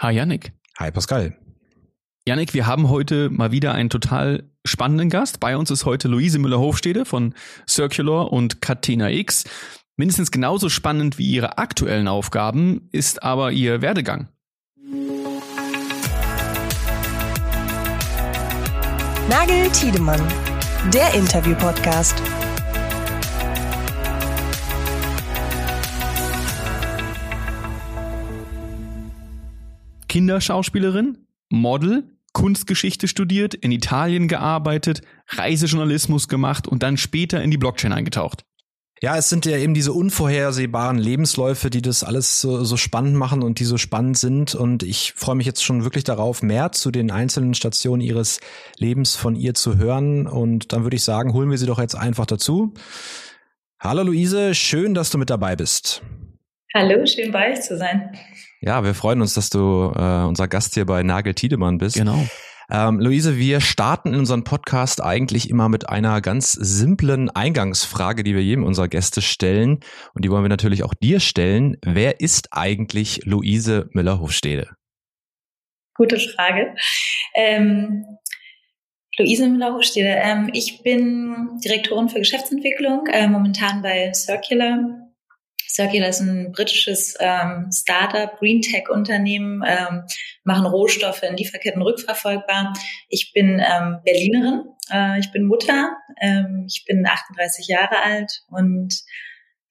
Hi Yannick. Hi Pascal. Yannick, wir haben heute mal wieder einen total spannenden Gast. Bei uns ist heute Luise Müller-Hofstede von Circular und Catena X. Mindestens genauso spannend wie ihre aktuellen Aufgaben ist aber ihr Werdegang. Nagel Tiedemann, der Interview-Podcast. Kinderschauspielerin, Model, Kunstgeschichte studiert, in Italien gearbeitet, Reisejournalismus gemacht und dann später in die Blockchain eingetaucht. Ja, es sind ja eben diese unvorhersehbaren Lebensläufe, die das alles so, so spannend machen und die so spannend sind. Und ich freue mich jetzt schon wirklich darauf, mehr zu den einzelnen Stationen ihres Lebens von ihr zu hören. Und dann würde ich sagen, holen wir sie doch jetzt einfach dazu. Hallo Luise, schön, dass du mit dabei bist. Hallo, schön bei euch zu sein. Ja, wir freuen uns, dass du äh, unser Gast hier bei Nagel Tiedemann bist. Genau. Ähm, Luise, wir starten in unseren Podcast eigentlich immer mit einer ganz simplen Eingangsfrage, die wir jedem unserer Gäste stellen. Und die wollen wir natürlich auch dir stellen. Wer ist eigentlich Luise Müller-Hofstede? Gute Frage. Ähm, Luise Müller-Hofstede. Ähm, ich bin Direktorin für Geschäftsentwicklung, äh, momentan bei Circular Circular ist ein britisches ähm, Startup, Green Tech Unternehmen, ähm, machen Rohstoffe in Lieferketten rückverfolgbar. Ich bin ähm, Berlinerin, äh, ich bin Mutter, ähm, ich bin 38 Jahre alt und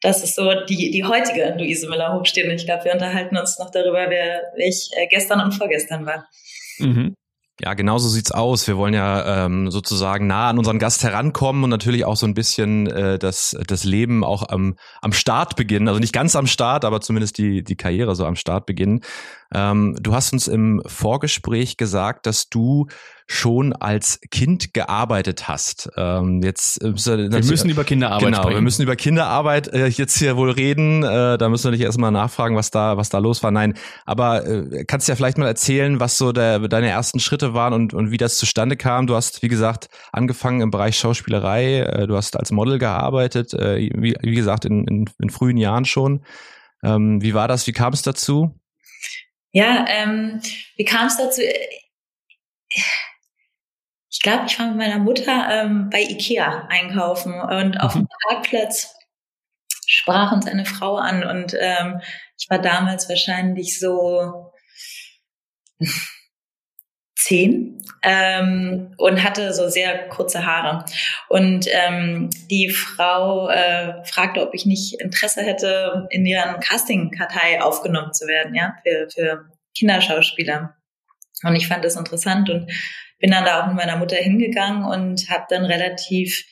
das ist so die, die heutige Luise Müller-Hochstehende. Ich glaube, wir unterhalten uns noch darüber, wer ich äh, gestern und vorgestern war. Mhm. Ja, genau so sieht's aus. Wir wollen ja ähm, sozusagen nah an unseren Gast herankommen und natürlich auch so ein bisschen äh, das, das Leben auch am, am Start beginnen. Also nicht ganz am Start, aber zumindest die, die Karriere so am Start beginnen. Ähm, du hast uns im Vorgespräch gesagt, dass du schon als Kind gearbeitet hast. Ähm, jetzt äh, wir müssen über Kinderarbeit genau, sprechen. wir müssen über Kinderarbeit äh, jetzt hier wohl reden. Äh, da müssen wir nicht erstmal nachfragen, was da was da los war. Nein, aber äh, kannst du ja vielleicht mal erzählen, was so der, deine ersten Schritte waren und und wie das zustande kam. Du hast wie gesagt angefangen im Bereich Schauspielerei. Äh, du hast als Model gearbeitet, äh, wie, wie gesagt in, in, in frühen Jahren schon. Ähm, wie war das? Wie kam es dazu? Ja, ähm, wie kam es dazu? ich glaube, ich war mit meiner Mutter ähm, bei Ikea einkaufen und auf dem mhm. Parkplatz sprach uns eine Frau an und ähm, ich war damals wahrscheinlich so zehn ähm, und hatte so sehr kurze Haare. Und ähm, die Frau äh, fragte, ob ich nicht Interesse hätte, in ihren Casting-Kartei aufgenommen zu werden, ja, für, für Kinderschauspieler. Und ich fand das interessant und bin dann da auch mit meiner Mutter hingegangen und habe dann relativ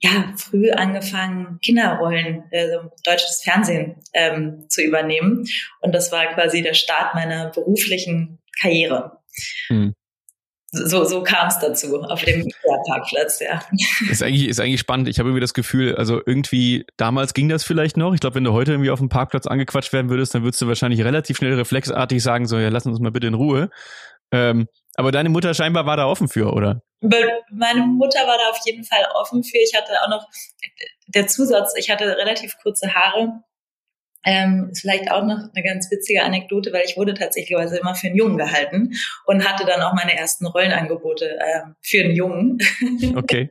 ja, früh angefangen, Kinderrollen, also deutsches Fernsehen ähm, zu übernehmen. Und das war quasi der Start meiner beruflichen Karriere. Hm. So, so kam es dazu auf dem Parkplatz, ja. Ist eigentlich, ist eigentlich spannend. Ich habe irgendwie das Gefühl, also irgendwie, damals ging das vielleicht noch. Ich glaube, wenn du heute irgendwie auf dem Parkplatz angequatscht werden würdest, dann würdest du wahrscheinlich relativ schnell reflexartig sagen, so, ja, lass uns mal bitte in Ruhe. Ähm, aber deine Mutter scheinbar war da offen für, oder? Meine Mutter war da auf jeden Fall offen für. Ich hatte auch noch der Zusatz, ich hatte relativ kurze Haare. Ähm, ist vielleicht auch noch eine ganz witzige Anekdote, weil ich wurde tatsächlich immer für einen Jungen gehalten und hatte dann auch meine ersten Rollenangebote ähm, für einen Jungen. Okay.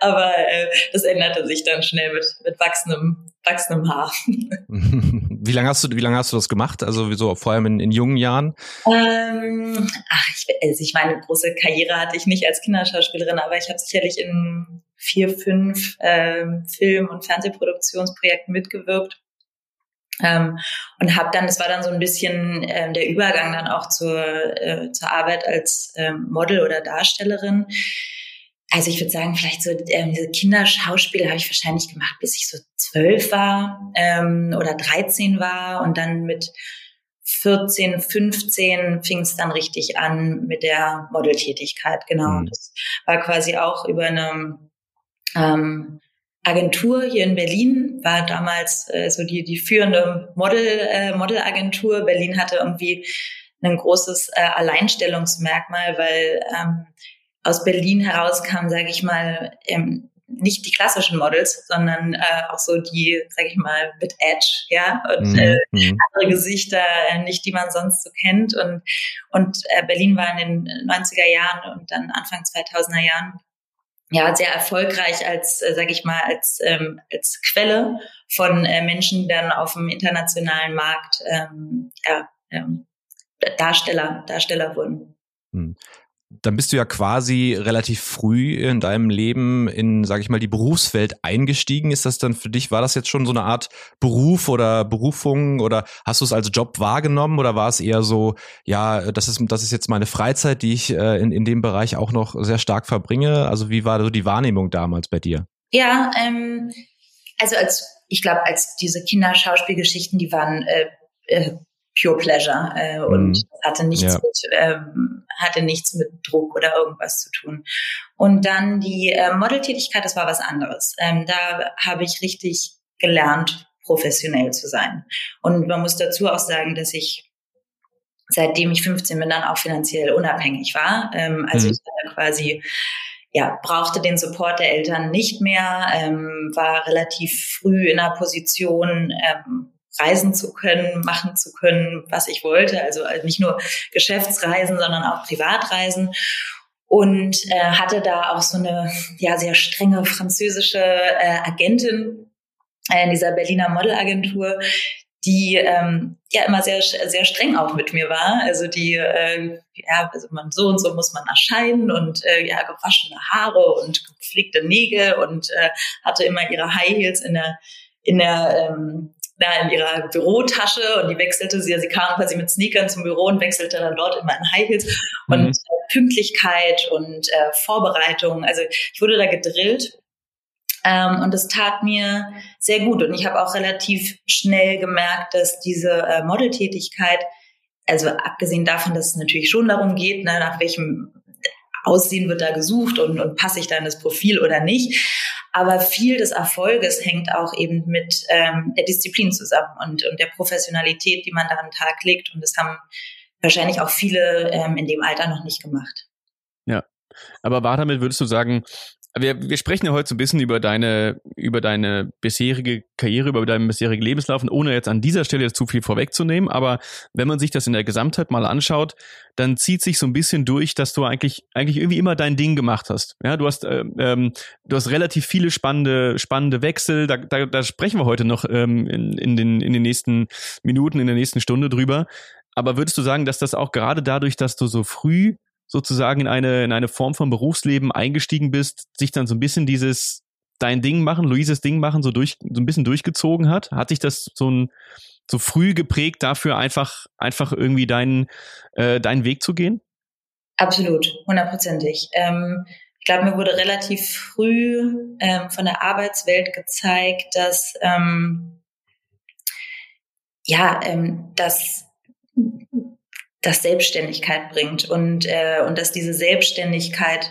Aber äh, das änderte sich dann schnell mit, mit wachsendem, wachsendem Haar. Wie lange hast du, wie lange hast du das gemacht? Also so vor allem in, in jungen Jahren? Ähm, ach, ich, also ich meine, große Karriere hatte ich nicht als Kinderschauspielerin, aber ich habe sicherlich in vier, fünf ähm, Film- und Fernsehproduktionsprojekten mitgewirkt. Ähm, und habe dann, das war dann so ein bisschen ähm, der Übergang dann auch zur, äh, zur Arbeit als ähm, Model oder Darstellerin. Also ich würde sagen, vielleicht so ähm, diese Kinderschauspiele habe ich wahrscheinlich gemacht, bis ich so zwölf war ähm, oder dreizehn war und dann mit 14, 15 fing es dann richtig an mit der Modeltätigkeit. Genau, mhm. das war quasi auch über eine ähm, Agentur hier in Berlin, war damals äh, so die, die führende Model, äh, Modelagentur. Berlin hatte irgendwie ein großes äh, Alleinstellungsmerkmal, weil ähm, aus Berlin herauskam, sage ich mal, ähm, nicht die klassischen Models, sondern äh, auch so die, sag ich mal, mit Edge, ja, und Mhm, äh, mhm. andere Gesichter, äh, nicht die man sonst so kennt. Und, und äh, Berlin war in den 90er Jahren und dann Anfang 2000er Jahren ja sehr erfolgreich als, äh, sag ich mal, als, ähm, als Quelle von äh, Menschen, dann auf dem internationalen Markt ähm, ja, ähm, Darsteller, Darsteller wurden. Dann bist du ja quasi relativ früh in deinem Leben in, sage ich mal, die Berufswelt eingestiegen. Ist das dann für dich, war das jetzt schon so eine Art Beruf oder Berufung oder hast du es als Job wahrgenommen oder war es eher so, ja, das ist, das ist jetzt meine Freizeit, die ich äh, in, in dem Bereich auch noch sehr stark verbringe? Also wie war so die Wahrnehmung damals bei dir? Ja, ähm, also als ich glaube, als diese Kinderschauspielgeschichten, die waren äh, äh, pure pleasure äh, und Mhm. hatte nichts Ja. mit ähm, hatte nichts mit Druck oder irgendwas zu tun. Und dann die äh, Modeltätigkeit, das war was anderes. Ähm, da habe ich richtig gelernt, professionell zu sein. Und man muss dazu auch sagen, dass ich seitdem ich 15 bin, dann auch finanziell unabhängig war. Ähm, also Mhm. ich hatte quasi ja, brauchte den Support der Eltern nicht mehr, ähm, war relativ früh in einer Position, ähm, reisen zu können, machen zu können, was ich wollte. Also äh, nicht nur Geschäftsreisen, sondern auch Privatreisen. Und äh, hatte da auch so eine ja sehr strenge französische äh, Agentin äh, in dieser Berliner Modelagentur, die ähm, ja immer sehr sehr streng auch mit mir war. Also die äh, ja also man so und so muss man erscheinen und äh, ja gewaschene Haare und gepflegte Nägel und äh, hatte immer ihre High Heels in der in der ähm, da in ihrer Bürotasche und die wechselte sie, sie kam quasi mit Sneakern zum Büro und wechselte dann dort immer in High Heels und Mhm. äh, Pünktlichkeit und äh, Vorbereitung. Also ich wurde da gedrillt ähm, und es tat mir sehr gut. Und ich habe auch relativ schnell gemerkt, dass diese äh, Modeltätigkeit, also abgesehen davon, dass es natürlich schon darum geht, ne, nach welchem Aussehen wird da gesucht und, und passe ich da in das Profil oder nicht. Aber viel des Erfolges hängt auch eben mit ähm, der Disziplin zusammen und, und der Professionalität, die man da an den Tag legt. Und das haben wahrscheinlich auch viele ähm, in dem Alter noch nicht gemacht. Aber war damit, würdest du sagen, wir, wir sprechen ja heute so ein bisschen über deine, über deine bisherige Karriere, über deinen bisherigen Lebenslauf, und ohne jetzt an dieser Stelle zu viel vorwegzunehmen. Aber wenn man sich das in der Gesamtheit mal anschaut, dann zieht sich so ein bisschen durch, dass du eigentlich, eigentlich irgendwie immer dein Ding gemacht hast. Ja, du hast, ähm, ähm, du hast relativ viele spannende, spannende Wechsel. Da, da, da sprechen wir heute noch ähm, in, in, den, in den nächsten Minuten, in der nächsten Stunde drüber. Aber würdest du sagen, dass das auch gerade dadurch, dass du so früh sozusagen in eine, in eine Form von Berufsleben eingestiegen bist, sich dann so ein bisschen dieses dein Ding machen, Luises Ding machen, so durch, so ein bisschen durchgezogen hat? Hat sich das so ein, so früh geprägt, dafür einfach, einfach irgendwie deinen, äh, deinen Weg zu gehen? Absolut, hundertprozentig. Ähm, ich glaube, mir wurde relativ früh ähm, von der Arbeitswelt gezeigt, dass ähm, ja, ähm, dass das Selbstständigkeit bringt und äh, und dass diese Selbstständigkeit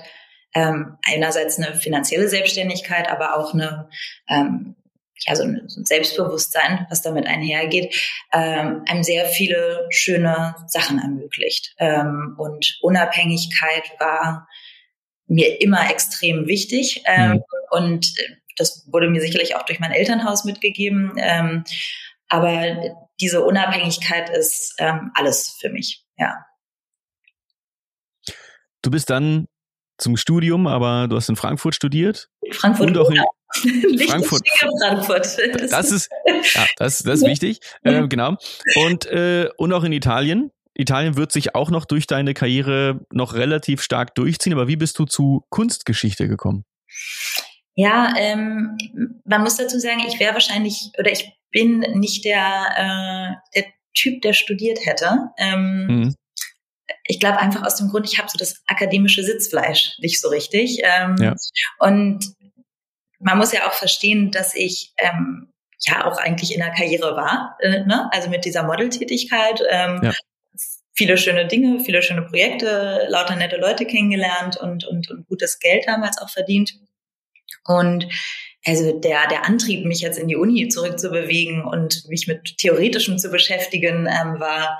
ähm, einerseits eine finanzielle Selbstständigkeit, aber auch eine ähm, ja, so ein so ein Selbstbewusstsein, was damit einhergeht, ähm, einem sehr viele schöne Sachen ermöglicht. Ähm, und Unabhängigkeit war mir immer extrem wichtig. Ähm, Mhm. Und das wurde mir sicherlich auch durch mein Elternhaus mitgegeben. Ähm, aber diese Unabhängigkeit ist ähm, alles für mich, ja. Du bist dann zum Studium, aber du hast in Frankfurt studiert. Frankfurt Und auch in, Richtig Frankfurt. Frankfurt. das ist, ja, das, das ist wichtig. Äh, genau. Und, äh, und auch in Italien. Italien wird sich auch noch durch deine Karriere noch relativ stark durchziehen. Aber wie bist du zu Kunstgeschichte gekommen? Ja, ähm, man muss dazu sagen, ich wäre wahrscheinlich oder ich bin nicht der, äh, der Typ, der studiert hätte. Ähm, Mhm. Ich glaube einfach aus dem Grund, ich habe so das akademische Sitzfleisch nicht so richtig. Ähm, Ja. Und man muss ja auch verstehen, dass ich ähm, ja auch eigentlich in der Karriere war, äh, ne? also mit dieser Modeltätigkeit. Ähm, Ja. Viele schöne Dinge, viele schöne Projekte, lauter nette Leute kennengelernt und, und, und gutes Geld damals auch verdient. Und also der, der Antrieb, mich jetzt in die Uni zurückzubewegen und mich mit Theoretischem zu beschäftigen, ähm, war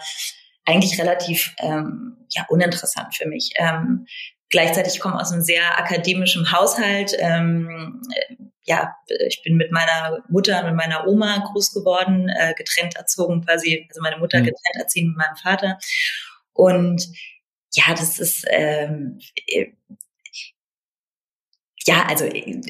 eigentlich relativ ähm, ja, uninteressant für mich. Ähm, gleichzeitig komme aus einem sehr akademischen Haushalt. Ähm, ja, ich bin mit meiner Mutter, mit meiner Oma groß geworden, äh, getrennt erzogen quasi, also meine Mutter mhm. getrennt erziehen mit meinem Vater. Und ja, das ist ähm, äh, ja, also äh,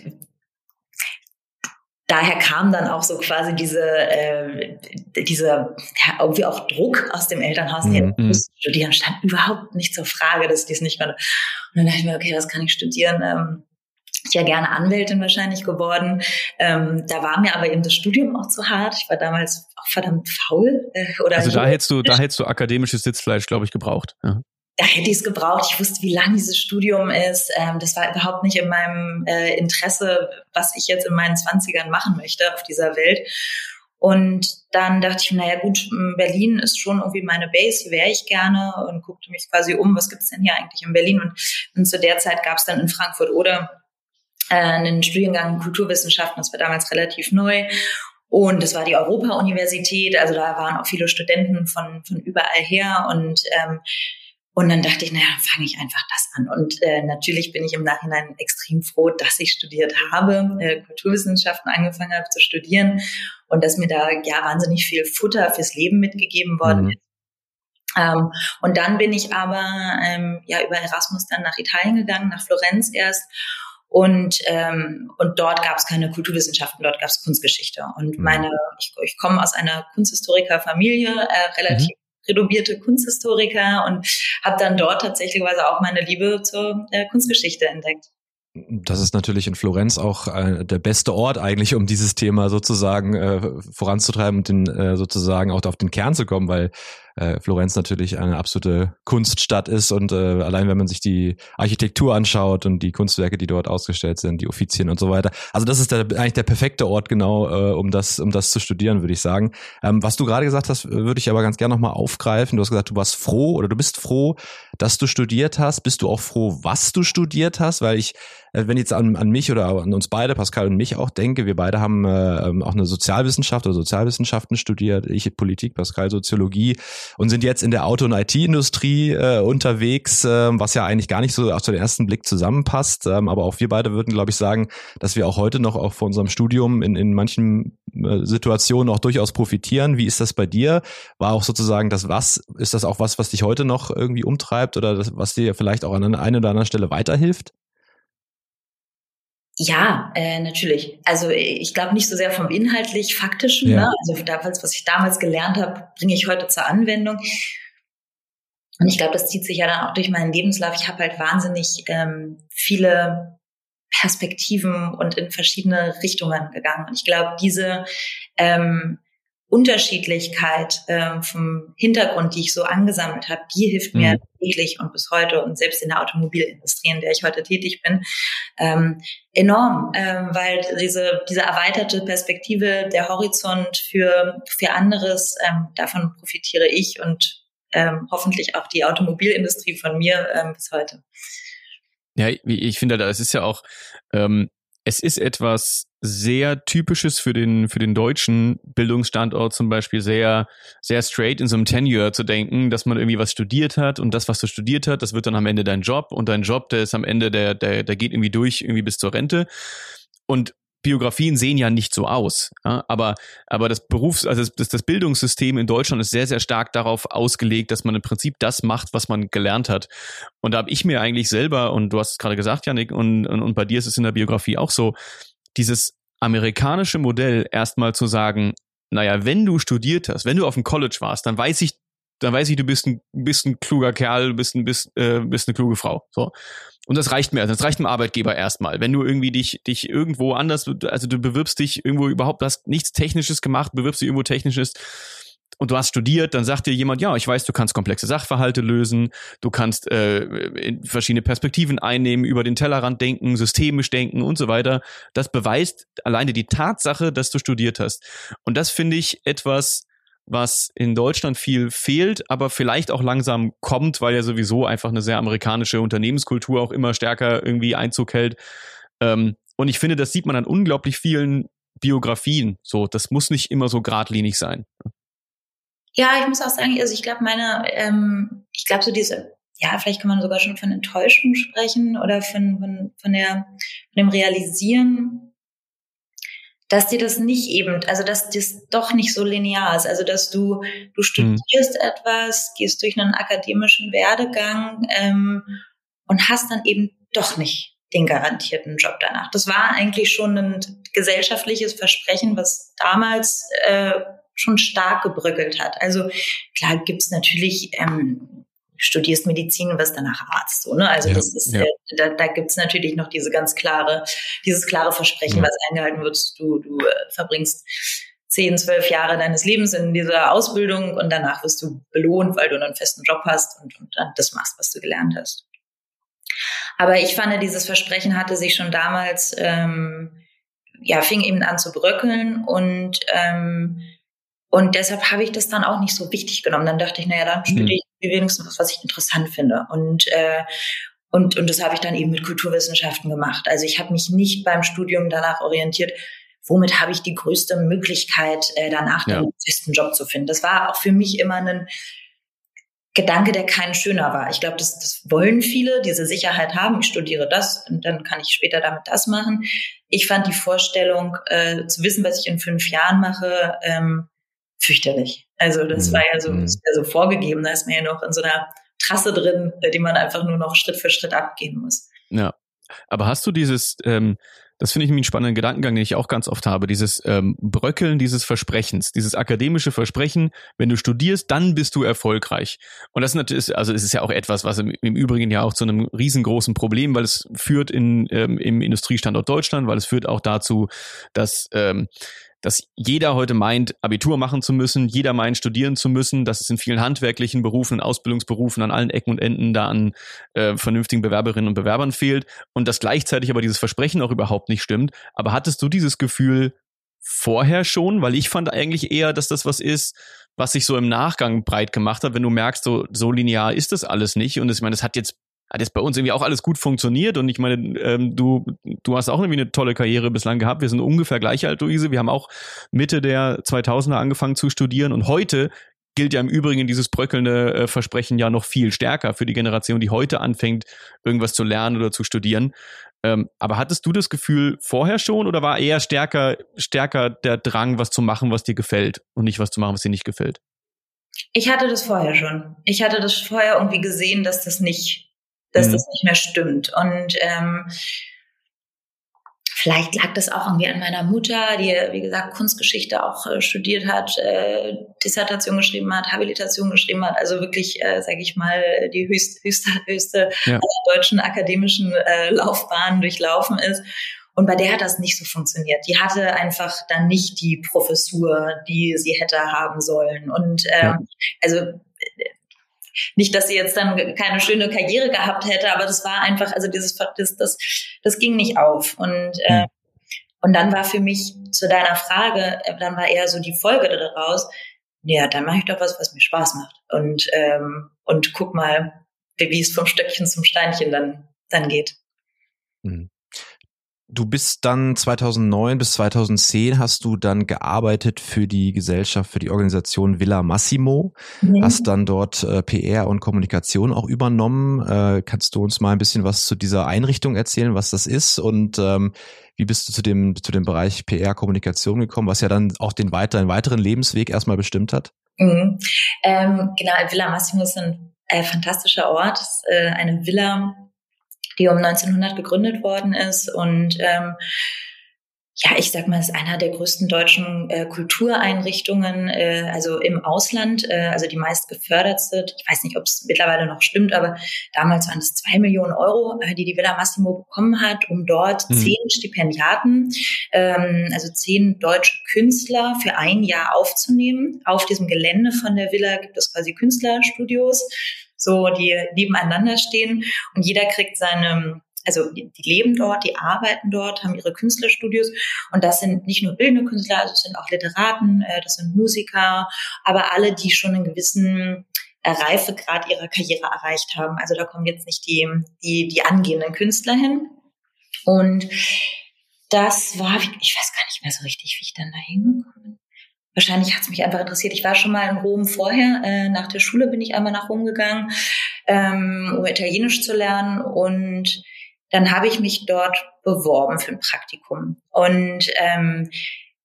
daher kam dann auch so quasi diese, äh, diese ja, irgendwie auch Druck aus dem Elternhaus, mhm. die studieren, stand überhaupt nicht zur Frage, dass ich das nicht konnte. Und dann dachte ich mir, okay, was kann ich studieren? Ähm, ich wäre gerne Anwältin wahrscheinlich geworden. Ähm, da war mir aber eben das Studium auch zu hart. Ich war damals auch verdammt faul. Äh, oder also da hättest du, da hättest du akademisches Sitzfleisch, glaube ich, gebraucht. Ja da hätte ich es gebraucht. Ich wusste, wie lang dieses Studium ist. Ähm, das war überhaupt nicht in meinem äh, Interesse, was ich jetzt in meinen Zwanzigern machen möchte auf dieser Welt. Und dann dachte ich, naja gut, Berlin ist schon irgendwie meine Base, wäre ich gerne und guckte mich quasi um, was gibt's denn hier eigentlich in Berlin? Und, und zu der Zeit gab es dann in Frankfurt oder äh, einen Studiengang Kulturwissenschaften, das war damals relativ neu. Und es war die Europa-Universität, also da waren auch viele Studenten von, von überall her und ähm, und dann dachte ich, naja, fange ich einfach das an. Und äh, natürlich bin ich im Nachhinein extrem froh, dass ich studiert habe, äh, Kulturwissenschaften angefangen habe zu studieren und dass mir da ja wahnsinnig viel Futter fürs Leben mitgegeben worden mhm. ist. Ähm, und dann bin ich aber ähm, ja über Erasmus dann nach Italien gegangen, nach Florenz erst. Und, ähm, und dort gab es keine Kulturwissenschaften, dort gab es Kunstgeschichte. Und mhm. meine, ich, ich komme aus einer Kunsthistorikerfamilie, äh, relativ renommierte Kunsthistoriker und habe dann dort tatsächlich auch meine Liebe zur äh, Kunstgeschichte entdeckt. Das ist natürlich in Florenz auch äh, der beste Ort eigentlich, um dieses Thema sozusagen äh, voranzutreiben und den, äh, sozusagen auch auf den Kern zu kommen, weil äh, Florenz natürlich eine absolute Kunststadt ist und äh, allein wenn man sich die Architektur anschaut und die Kunstwerke, die dort ausgestellt sind, die Offizien und so weiter. Also das ist der, eigentlich der perfekte Ort genau, äh, um das, um das zu studieren, würde ich sagen. Ähm, was du gerade gesagt hast, würde ich aber ganz gerne nochmal aufgreifen. Du hast gesagt, du warst froh oder du bist froh, dass du studiert hast. Bist du auch froh, was du studiert hast? Weil ich, äh, wenn ich jetzt an, an mich oder an uns beide, Pascal und mich auch denke, wir beide haben äh, ähm, auch eine Sozialwissenschaft oder Sozialwissenschaften studiert, ich Politik, Pascal Soziologie und sind jetzt in der Auto- und IT-Industrie äh, unterwegs, äh, was ja eigentlich gar nicht so auf den ersten Blick zusammenpasst. Ähm, aber auch wir beide würden, glaube ich, sagen, dass wir auch heute noch auch von unserem Studium in, in manchen äh, Situationen auch durchaus profitieren. Wie ist das bei dir? War auch sozusagen das was, ist das auch was, was dich heute noch irgendwie umtreibt oder das, was dir vielleicht auch an einer oder anderen Stelle weiterhilft? Ja, äh, natürlich. Also ich glaube nicht so sehr vom inhaltlich faktischen. Ja. Ne? Also damals, was ich damals gelernt habe, bringe ich heute zur Anwendung. Und ich glaube, das zieht sich ja dann auch durch meinen Lebenslauf. Ich habe halt wahnsinnig ähm, viele Perspektiven und in verschiedene Richtungen gegangen. Und ich glaube, diese ähm, Unterschiedlichkeit ähm, vom Hintergrund, die ich so angesammelt habe, die hilft mir mhm. täglich und bis heute und selbst in der Automobilindustrie, in der ich heute tätig bin, ähm, enorm, ähm, weil diese, diese erweiterte Perspektive, der Horizont für, für anderes, ähm, davon profitiere ich und ähm, hoffentlich auch die Automobilindustrie von mir ähm, bis heute. Ja, ich finde, das ist ja auch, ähm, es ist etwas sehr typisches für den, für den deutschen Bildungsstandort zum Beispiel sehr, sehr straight in so einem Tenure zu denken, dass man irgendwie was studiert hat und das, was du studiert hat, das wird dann am Ende dein Job und dein Job, der ist am Ende, der, der, der geht irgendwie durch, irgendwie bis zur Rente. Und Biografien sehen ja nicht so aus, ja, aber, aber das Berufs-, also das, das Bildungssystem in Deutschland ist sehr, sehr stark darauf ausgelegt, dass man im Prinzip das macht, was man gelernt hat. Und da habe ich mir eigentlich selber, und du hast es gerade gesagt, Janik, und, und, und bei dir ist es in der Biografie auch so, dieses amerikanische Modell erstmal zu sagen, naja, wenn du studiert hast, wenn du auf dem College warst, dann weiß ich, dann weiß ich, du bist ein, bist ein kluger Kerl, bist ein, bist, äh, bist eine kluge Frau. So. Und das reicht mir, das reicht dem Arbeitgeber erstmal. Wenn du irgendwie dich, dich irgendwo anders, also du bewirbst dich irgendwo überhaupt, hast nichts Technisches gemacht, bewirbst dich irgendwo Technisches und du hast studiert, dann sagt dir jemand, ja, ich weiß, du kannst komplexe Sachverhalte lösen, du kannst äh, verschiedene Perspektiven einnehmen, über den Tellerrand denken, systemisch denken und so weiter. Das beweist alleine die Tatsache, dass du studiert hast. Und das finde ich etwas, was in Deutschland viel fehlt, aber vielleicht auch langsam kommt, weil ja sowieso einfach eine sehr amerikanische Unternehmenskultur auch immer stärker irgendwie Einzug hält. Ähm, und ich finde, das sieht man an unglaublich vielen Biografien. So, das muss nicht immer so geradlinig sein. Ja, ich muss auch sagen, also ich glaube, meine, ähm, ich glaube, so diese ja, vielleicht kann man sogar schon von Enttäuschung sprechen oder von, von, von, der, von dem Realisieren, dass dir das nicht eben, also dass das doch nicht so linear ist. Also dass du, du studierst mhm. etwas, gehst durch einen akademischen Werdegang ähm, und hast dann eben doch nicht den garantierten Job danach. Das war eigentlich schon ein gesellschaftliches Versprechen, was damals äh, schon stark gebröckelt hat. Also klar gibt's natürlich ähm, studierst Medizin und wirst danach Arzt. So, ne? Also ja, das ist, ja. äh, da, da gibt es natürlich noch diese ganz klare, dieses klare Versprechen, ja. was eingehalten wird. Du, du äh, verbringst zehn, zwölf Jahre deines Lebens in dieser Ausbildung und danach wirst du belohnt, weil du einen festen Job hast und, und dann das machst, was du gelernt hast. Aber ich fand, dieses Versprechen hatte sich schon damals, ähm, ja, fing eben an zu bröckeln und ähm, und deshalb habe ich das dann auch nicht so wichtig genommen. Dann dachte ich, naja, dann studiere mhm. ich wenigstens was, was ich interessant finde. Und, äh, und, und das habe ich dann eben mit Kulturwissenschaften gemacht. Also ich habe mich nicht beim Studium danach orientiert, womit habe ich die größte Möglichkeit, äh, danach ja. den festen Job zu finden. Das war auch für mich immer ein Gedanke, der kein schöner war. Ich glaube, das, das wollen viele, diese Sicherheit haben. Ich studiere das und dann kann ich später damit das machen. Ich fand die Vorstellung, äh, zu wissen, was ich in fünf Jahren mache, ähm, fürchterlich. Also das mhm. war ja so, mhm. ja so vorgegeben. Da ist man ja noch in so einer Trasse drin, äh, die man einfach nur noch Schritt für Schritt abgehen muss. Ja. Aber hast du dieses, ähm, das finde ich einen spannenden Gedankengang, den ich auch ganz oft habe, dieses ähm, Bröckeln dieses Versprechens, dieses akademische Versprechen, wenn du studierst, dann bist du erfolgreich. Und das ist natürlich, also es ist ja auch etwas, was im, im Übrigen ja auch zu einem riesengroßen Problem, weil es führt in, ähm, im Industriestandort Deutschland, weil es führt auch dazu, dass ähm, dass jeder heute meint, Abitur machen zu müssen, jeder meint, studieren zu müssen, dass es in vielen handwerklichen Berufen, Ausbildungsberufen an allen Ecken und Enden da an äh, vernünftigen Bewerberinnen und Bewerbern fehlt und dass gleichzeitig aber dieses Versprechen auch überhaupt nicht stimmt. Aber hattest du dieses Gefühl vorher schon? Weil ich fand eigentlich eher, dass das was ist, was sich so im Nachgang breit gemacht hat, wenn du merkst, so, so linear ist das alles nicht. Und ich meine, das hat jetzt hat jetzt bei uns irgendwie auch alles gut funktioniert und ich meine, ähm, du, du hast auch irgendwie eine tolle Karriere bislang gehabt. Wir sind ungefähr gleich alt, Luise. Wir haben auch Mitte der 2000er angefangen zu studieren und heute gilt ja im Übrigen dieses bröckelnde äh, Versprechen ja noch viel stärker für die Generation, die heute anfängt, irgendwas zu lernen oder zu studieren. Ähm, aber hattest du das Gefühl vorher schon oder war eher stärker, stärker der Drang, was zu machen, was dir gefällt und nicht was zu machen, was dir nicht gefällt? Ich hatte das vorher schon. Ich hatte das vorher irgendwie gesehen, dass das nicht dass mhm. das nicht mehr stimmt. Und ähm, vielleicht lag das auch irgendwie an meiner Mutter, die, wie gesagt, Kunstgeschichte auch äh, studiert hat, äh, Dissertation geschrieben hat, Habilitation geschrieben hat, also wirklich, äh, sage ich mal, die höchste, höchste, höchste ja. deutschen akademischen äh, Laufbahn durchlaufen ist. Und bei der hat das nicht so funktioniert. Die hatte einfach dann nicht die Professur, die sie hätte haben sollen. Und ähm, ja. also nicht, dass sie jetzt dann keine schöne Karriere gehabt hätte, aber das war einfach, also dieses, das, das, das ging nicht auf. Und, äh, mhm. und dann war für mich zu deiner Frage, äh, dann war eher so die Folge daraus, ja, dann mache ich doch was, was mir Spaß macht. Und, ähm, und guck mal, wie es vom Stöckchen zum Steinchen dann, dann geht. Mhm. Du bist dann 2009 bis 2010 hast du dann gearbeitet für die Gesellschaft, für die Organisation Villa Massimo, mhm. hast dann dort äh, PR und Kommunikation auch übernommen. Äh, kannst du uns mal ein bisschen was zu dieser Einrichtung erzählen, was das ist und ähm, wie bist du zu dem zu dem Bereich PR Kommunikation gekommen, was ja dann auch den weiteren weiteren Lebensweg erstmal bestimmt hat? Mhm. Ähm, genau, Villa Massimo ist ein äh, fantastischer Ort, ist, äh, eine Villa die um 1900 gegründet worden ist und ähm, ja, ich sag mal, es ist einer der größten deutschen äh, Kultureinrichtungen, äh, also im Ausland, äh, also die meist gefördertste. Ich weiß nicht, ob es mittlerweile noch stimmt, aber damals waren es zwei Millionen Euro, äh, die die Villa Massimo bekommen hat, um dort mhm. zehn Stipendiaten, ähm, also zehn deutsche Künstler für ein Jahr aufzunehmen. Auf diesem Gelände von der Villa gibt es quasi Künstlerstudios so die nebeneinander stehen und jeder kriegt seine also die, leben dort, die arbeiten dort, haben ihre Künstlerstudios und das sind nicht nur bildende Künstler, also es sind auch Literaten, äh, das sind Musiker, aber alle, die schon einen gewissen Reifegrad ihrer Karriere erreicht haben. Also da kommen jetzt nicht die, die, die angehenden Künstler hin. Und das war, ich weiß gar nicht mehr so richtig, wie ich dann da hingekommen bin wahrscheinlich hat es mich einfach interessiert. Ich war schon mal in Rom vorher. Äh, nach der Schule bin ich einmal nach Rom gegangen. ähm, um Italienisch zu lernen und dann habe ich mich dort beworben für ein Praktikum und ähm,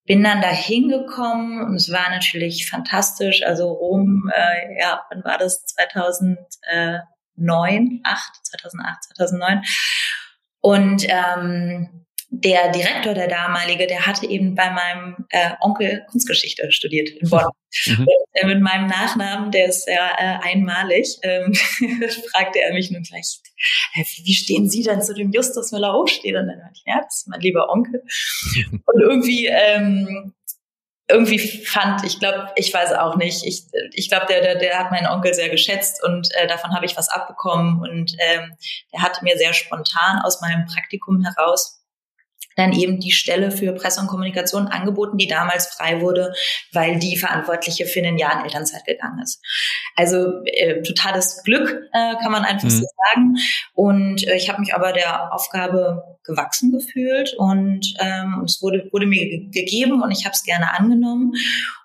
bin dann da hingekommen und es war natürlich fantastisch. Also Rom, äh, ja, wann war das? 2009, 8, 2008, 2009. Und ähm, der Direktor, der damalige, der hatte eben bei meinem äh, Onkel Kunstgeschichte studiert in Bonn. Mhm. Und, äh, mit meinem Nachnamen, der ist ja äh, einmalig, ähm, fragte er mich nun gleich, wie stehen Sie denn zu dem Justus Müller-Hochstedt? Und dann dachte ich, ja, das ist mein lieber Onkel. Und irgendwie ähm, irgendwie fand, ich glaube, ich weiß auch nicht, ich, ich glaube, der, der, der hat meinen Onkel sehr geschätzt und äh, davon habe ich was abbekommen und ähm, der hat mir sehr spontan aus meinem Praktikum heraus dann eben die Stelle für Presse und Kommunikation angeboten, die damals frei wurde, weil die Verantwortliche für ein Jahr in Elternzeit gegangen ist. Also äh, totales Glück, äh, kann man einfach mhm. so sagen. Und äh, ich habe mich aber der Aufgabe gewachsen gefühlt und ähm, es wurde, wurde mir gegeben und ich habe es gerne angenommen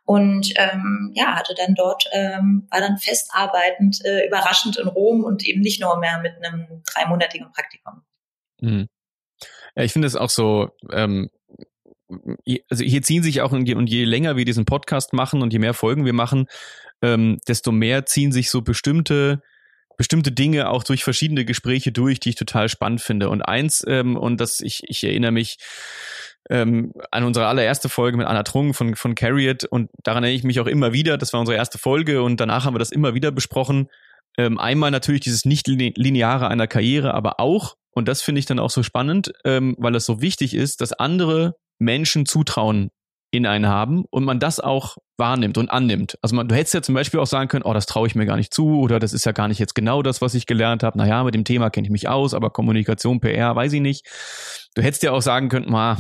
und ähm, ja hatte dann dort ähm, war dann festarbeitend äh, überraschend in Rom und eben nicht nur mehr mit einem dreimonatigen Praktikum. Mhm. Ja, ich finde es auch so, ähm, also hier ziehen sich auch, und je, und je länger wir diesen Podcast machen und je mehr Folgen wir machen, ähm, desto mehr ziehen sich so bestimmte bestimmte Dinge auch durch verschiedene Gespräche durch, die ich total spannend finde. Und eins, ähm, und das, ich, ich erinnere mich ähm, an unsere allererste Folge mit Anna Trung von, von Carriot und daran erinnere ich mich auch immer wieder. Das war unsere erste Folge und danach haben wir das immer wieder besprochen. Ähm, einmal natürlich dieses Nicht-Lineare einer Karriere, aber auch und das finde ich dann auch so spannend, ähm, weil es so wichtig ist, dass andere Menschen Zutrauen in einen haben und man das auch wahrnimmt und annimmt. Also man, du hättest ja zum Beispiel auch sagen können, oh, das traue ich mir gar nicht zu oder das ist ja gar nicht jetzt genau das, was ich gelernt habe. Naja, mit dem Thema kenne ich mich aus, aber Kommunikation, PR, weiß ich nicht. Du hättest ja auch sagen können, ma,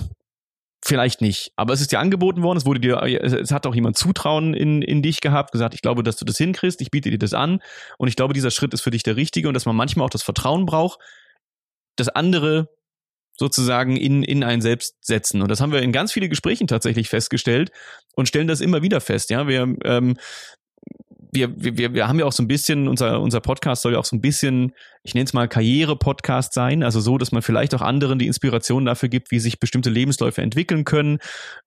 vielleicht nicht. Aber es ist dir angeboten worden, es wurde dir, es hat auch jemand Zutrauen in, in dich gehabt, gesagt, ich glaube, dass du das hinkriegst, ich biete dir das an und ich glaube, dieser Schritt ist für dich der richtige und dass man manchmal auch das Vertrauen braucht, das andere sozusagen in, in ein Selbst setzen. Und das haben wir in ganz vielen Gesprächen tatsächlich festgestellt und stellen das immer wieder fest. Ja, wir, ähm, wir, wir, wir haben ja auch so ein bisschen, unser, unser Podcast soll ja auch so ein bisschen, ich nenne es mal Karriere-Podcast sein, also so, dass man vielleicht auch anderen die Inspiration dafür gibt, wie sich bestimmte Lebensläufe entwickeln können,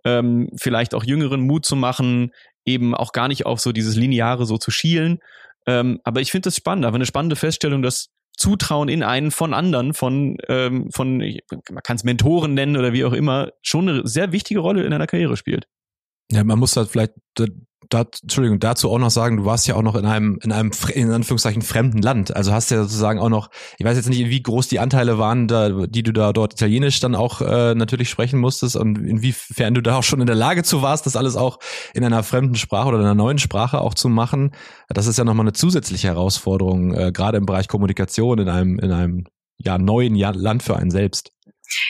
ähm, vielleicht auch Jüngeren Mut zu machen, eben auch gar nicht auf so dieses Lineare so zu schielen. Ähm, aber ich finde das spannend, aber eine spannende Feststellung, dass Zutrauen in einen von anderen, von, ähm, von man kann es Mentoren nennen oder wie auch immer, schon eine sehr wichtige Rolle in einer Karriere spielt. Ja, man muss halt vielleicht da, Entschuldigung, dazu auch noch sagen, du warst ja auch noch in einem, in einem, in Anführungszeichen, fremden Land. Also hast ja sozusagen auch noch, ich weiß jetzt nicht, wie groß die Anteile waren, da, die du da dort Italienisch dann auch äh, natürlich sprechen musstest und inwiefern du da auch schon in der Lage zu warst, das alles auch in einer fremden Sprache oder einer neuen Sprache auch zu machen. Das ist ja nochmal eine zusätzliche Herausforderung, äh, gerade im Bereich Kommunikation in einem, in einem ja, neuen Land für einen selbst.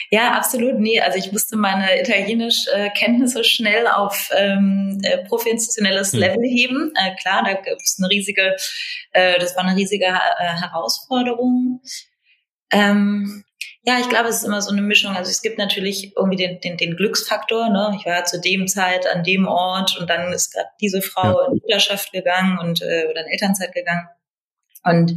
Ja, absolut. Nee, also ich musste meine Italienisch-Kenntnisse schnell auf ähm, äh, professionelles hm. Level heben. Äh, klar, da gibt es eine riesige, äh, das war eine riesige äh, Herausforderung. Ähm, ja, ich glaube, es ist immer so eine Mischung. Also es gibt natürlich irgendwie den, den, den Glücksfaktor. Ne? Ich war zu dem Zeit an dem Ort und dann ist gerade diese Frau ja. in Mutterschaft gegangen und äh, oder in Elternzeit gegangen. Und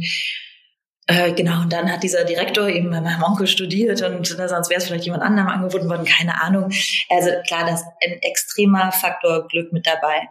äh, genau, und dann hat dieser Direktor eben bei meinem Onkel studiert und sonst wäre es vielleicht jemand anderem angeboten worden, keine Ahnung. Also klar, da ist ein extremer Faktor Glück mit dabei.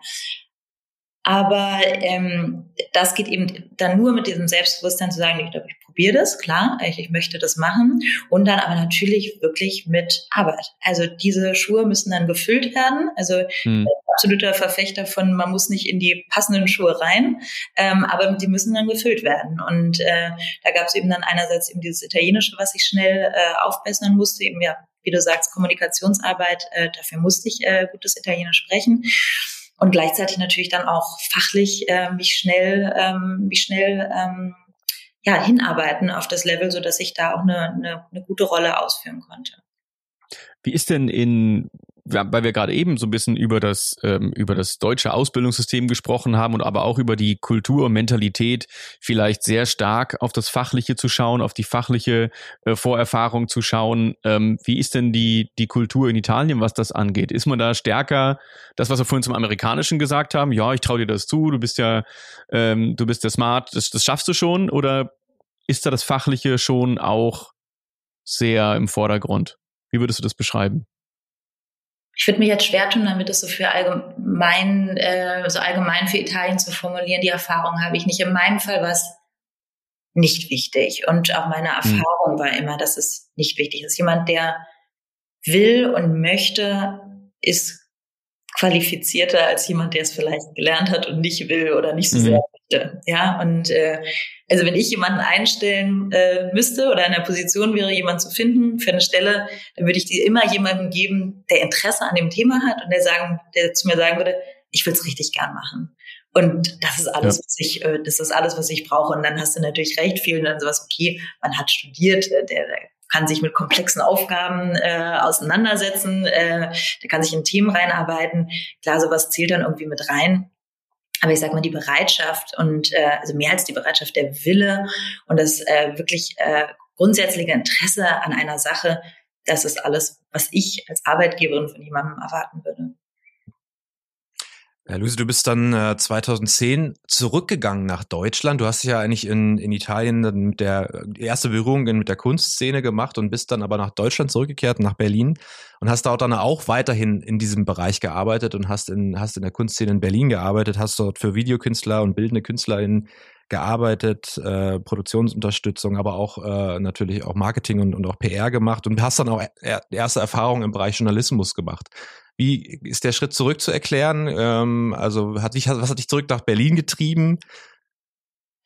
Aber ähm, das geht eben dann nur mit diesem Selbstbewusstsein zu sagen, ich glaube, ich probiere das, klar, ich, ich möchte das machen. Und dann aber natürlich wirklich mit Arbeit. Also diese Schuhe müssen dann gefüllt werden. Also hm. absoluter Verfechter von, man muss nicht in die passenden Schuhe rein, ähm, aber die müssen dann gefüllt werden. Und äh, da gab es eben dann einerseits eben dieses Italienische, was ich schnell äh, aufbessern musste, eben ja, wie du sagst, Kommunikationsarbeit, äh, dafür musste ich äh, gutes Italienisch sprechen und gleichzeitig natürlich dann auch fachlich äh, mich schnell, ähm, mich schnell ähm, ja, hinarbeiten auf das Level, so dass ich da auch eine, eine, eine gute Rolle ausführen konnte. Wie ist denn in weil wir gerade eben so ein bisschen über das, ähm, über das deutsche Ausbildungssystem gesprochen haben und aber auch über die Kultur und Mentalität vielleicht sehr stark auf das Fachliche zu schauen, auf die fachliche äh, Vorerfahrung zu schauen. Ähm, wie ist denn die, die Kultur in Italien, was das angeht? Ist man da stärker, das, was wir vorhin zum Amerikanischen gesagt haben, ja, ich traue dir das zu, du bist ja, ähm, du bist ja smart, das, das schaffst du schon, oder ist da das Fachliche schon auch sehr im Vordergrund? Wie würdest du das beschreiben? Ich würde mich jetzt schwer tun, damit das so für allgemein, äh, so allgemein für Italien zu formulieren. Die Erfahrung habe ich nicht. In meinem Fall war es nicht wichtig. Und auch meine hm. Erfahrung mhm. war immer, dass es nicht wichtig ist. Jemand, der will und möchte, ist qualifizierter als jemand, der es vielleicht gelernt hat und nicht will oder nicht so mhm. sehr möchte. Ja, und äh, also wenn ich jemanden einstellen äh, müsste oder in der Position wäre, jemanden zu finden für eine Stelle, dann würde ich die immer jemandem geben, der Interesse an dem Thema hat und der sagen, der zu mir sagen würde, ich will es richtig gern machen. Und das ist alles, ja. was ich, äh, das ist alles, was ich brauche. Und dann hast du natürlich recht, vielen dann sowas, okay, man hat studiert, äh, der, der kann sich mit komplexen Aufgaben äh, auseinandersetzen, äh, der kann sich in Themen reinarbeiten. Klar, sowas zählt dann irgendwie mit rein. Aber ich sage mal, die Bereitschaft und äh, also mehr als die Bereitschaft, der Wille und das äh, wirklich äh, grundsätzliche Interesse an einer Sache, das ist alles, was ich als Arbeitgeberin von jemandem erwarten würde. Ja, Luise, du bist dann äh, 2010 zurückgegangen nach Deutschland. Du hast ja eigentlich in, in Italien mit der die erste Berührung mit der Kunstszene gemacht und bist dann aber nach Deutschland zurückgekehrt, nach Berlin und hast dort dann auch weiterhin in diesem Bereich gearbeitet und hast in, hast in der Kunstszene in Berlin gearbeitet, hast dort für Videokünstler und bildende KünstlerInnen gearbeitet, äh, Produktionsunterstützung, aber auch äh, natürlich auch Marketing und, und auch PR gemacht und hast dann auch erste Erfahrungen im Bereich Journalismus gemacht. Wie ist der Schritt zurück zu erklären? Ähm, also hat dich, was hat dich zurück nach Berlin getrieben?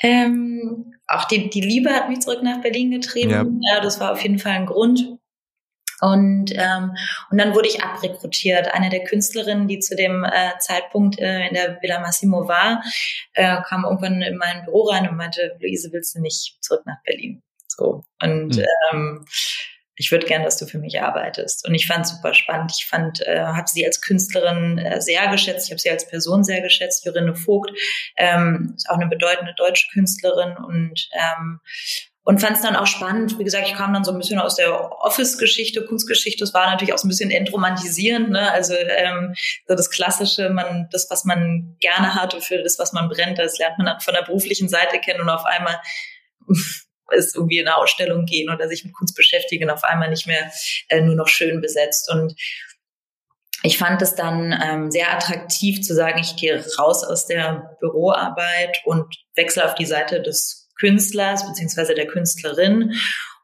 Ähm, auch die, die Liebe hat mich zurück nach Berlin getrieben. Ja. ja das war auf jeden Fall ein Grund. Und, ähm, und dann wurde ich abrekrutiert. Eine der Künstlerinnen, die zu dem äh, Zeitpunkt äh, in der Villa Massimo war, äh, kam irgendwann in mein Büro rein und meinte, Luise, willst du nicht zurück nach Berlin? So. Und mhm. ähm, ich würde gern, dass du für mich arbeitest. Und ich fand es super spannend. Ich fand, äh, habe sie als Künstlerin äh, sehr geschätzt. Ich habe sie als Person sehr geschätzt. Jorinne Vogt ähm, ist auch eine bedeutende deutsche Künstlerin und ähm, und fand es dann auch spannend. Wie gesagt, ich kam dann so ein bisschen aus der Office-Geschichte, Kunstgeschichte. Es war natürlich auch so ein bisschen entromantisierend. Ne? Also ähm, so das Klassische, man das, was man gerne hat und für das, was man brennt, das lernt man dann von der beruflichen Seite kennen und auf einmal es irgendwie in eine Ausstellung gehen oder sich mit Kunst beschäftigen, auf einmal nicht mehr äh, nur noch schön besetzt. Und ich fand es dann ähm, sehr attraktiv zu sagen, ich gehe raus aus der Büroarbeit und wechsle auf die Seite des Künstlers beziehungsweise der Künstlerin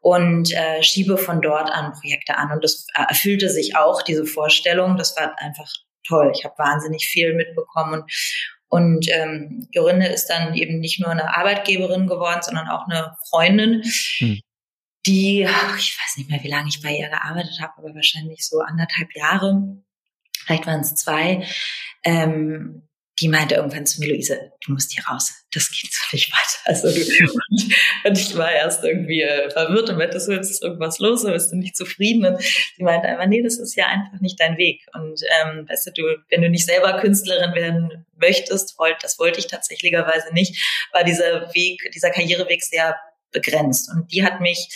und äh, schiebe von dort an Projekte an. Und das erfüllte sich auch, diese Vorstellung. Das war einfach toll. Ich habe wahnsinnig viel mitbekommen und und ähm, Jorinde ist dann eben nicht nur eine Arbeitgeberin geworden, sondern auch eine Freundin, hm. die, ich weiß nicht mehr, wie lange ich bei ihr gearbeitet habe, aber wahrscheinlich so anderthalb Jahre, vielleicht waren es zwei, ähm, die meinte irgendwann zu mir, Luise, du musst hier raus. Das geht so nicht weiter. Also, und, und ich war erst irgendwie äh, verwirrt und meinte, so, ist irgendwas los, oder bist du nicht zufrieden? Und sie meinte einfach, nee, das ist ja einfach nicht dein Weg. Und ähm, weißt du, du, wenn du nicht selber Künstlerin werden möchtest, wollt, das wollte ich tatsächlicherweise nicht, war dieser Weg, dieser Karriereweg sehr begrenzt. Und die hat mich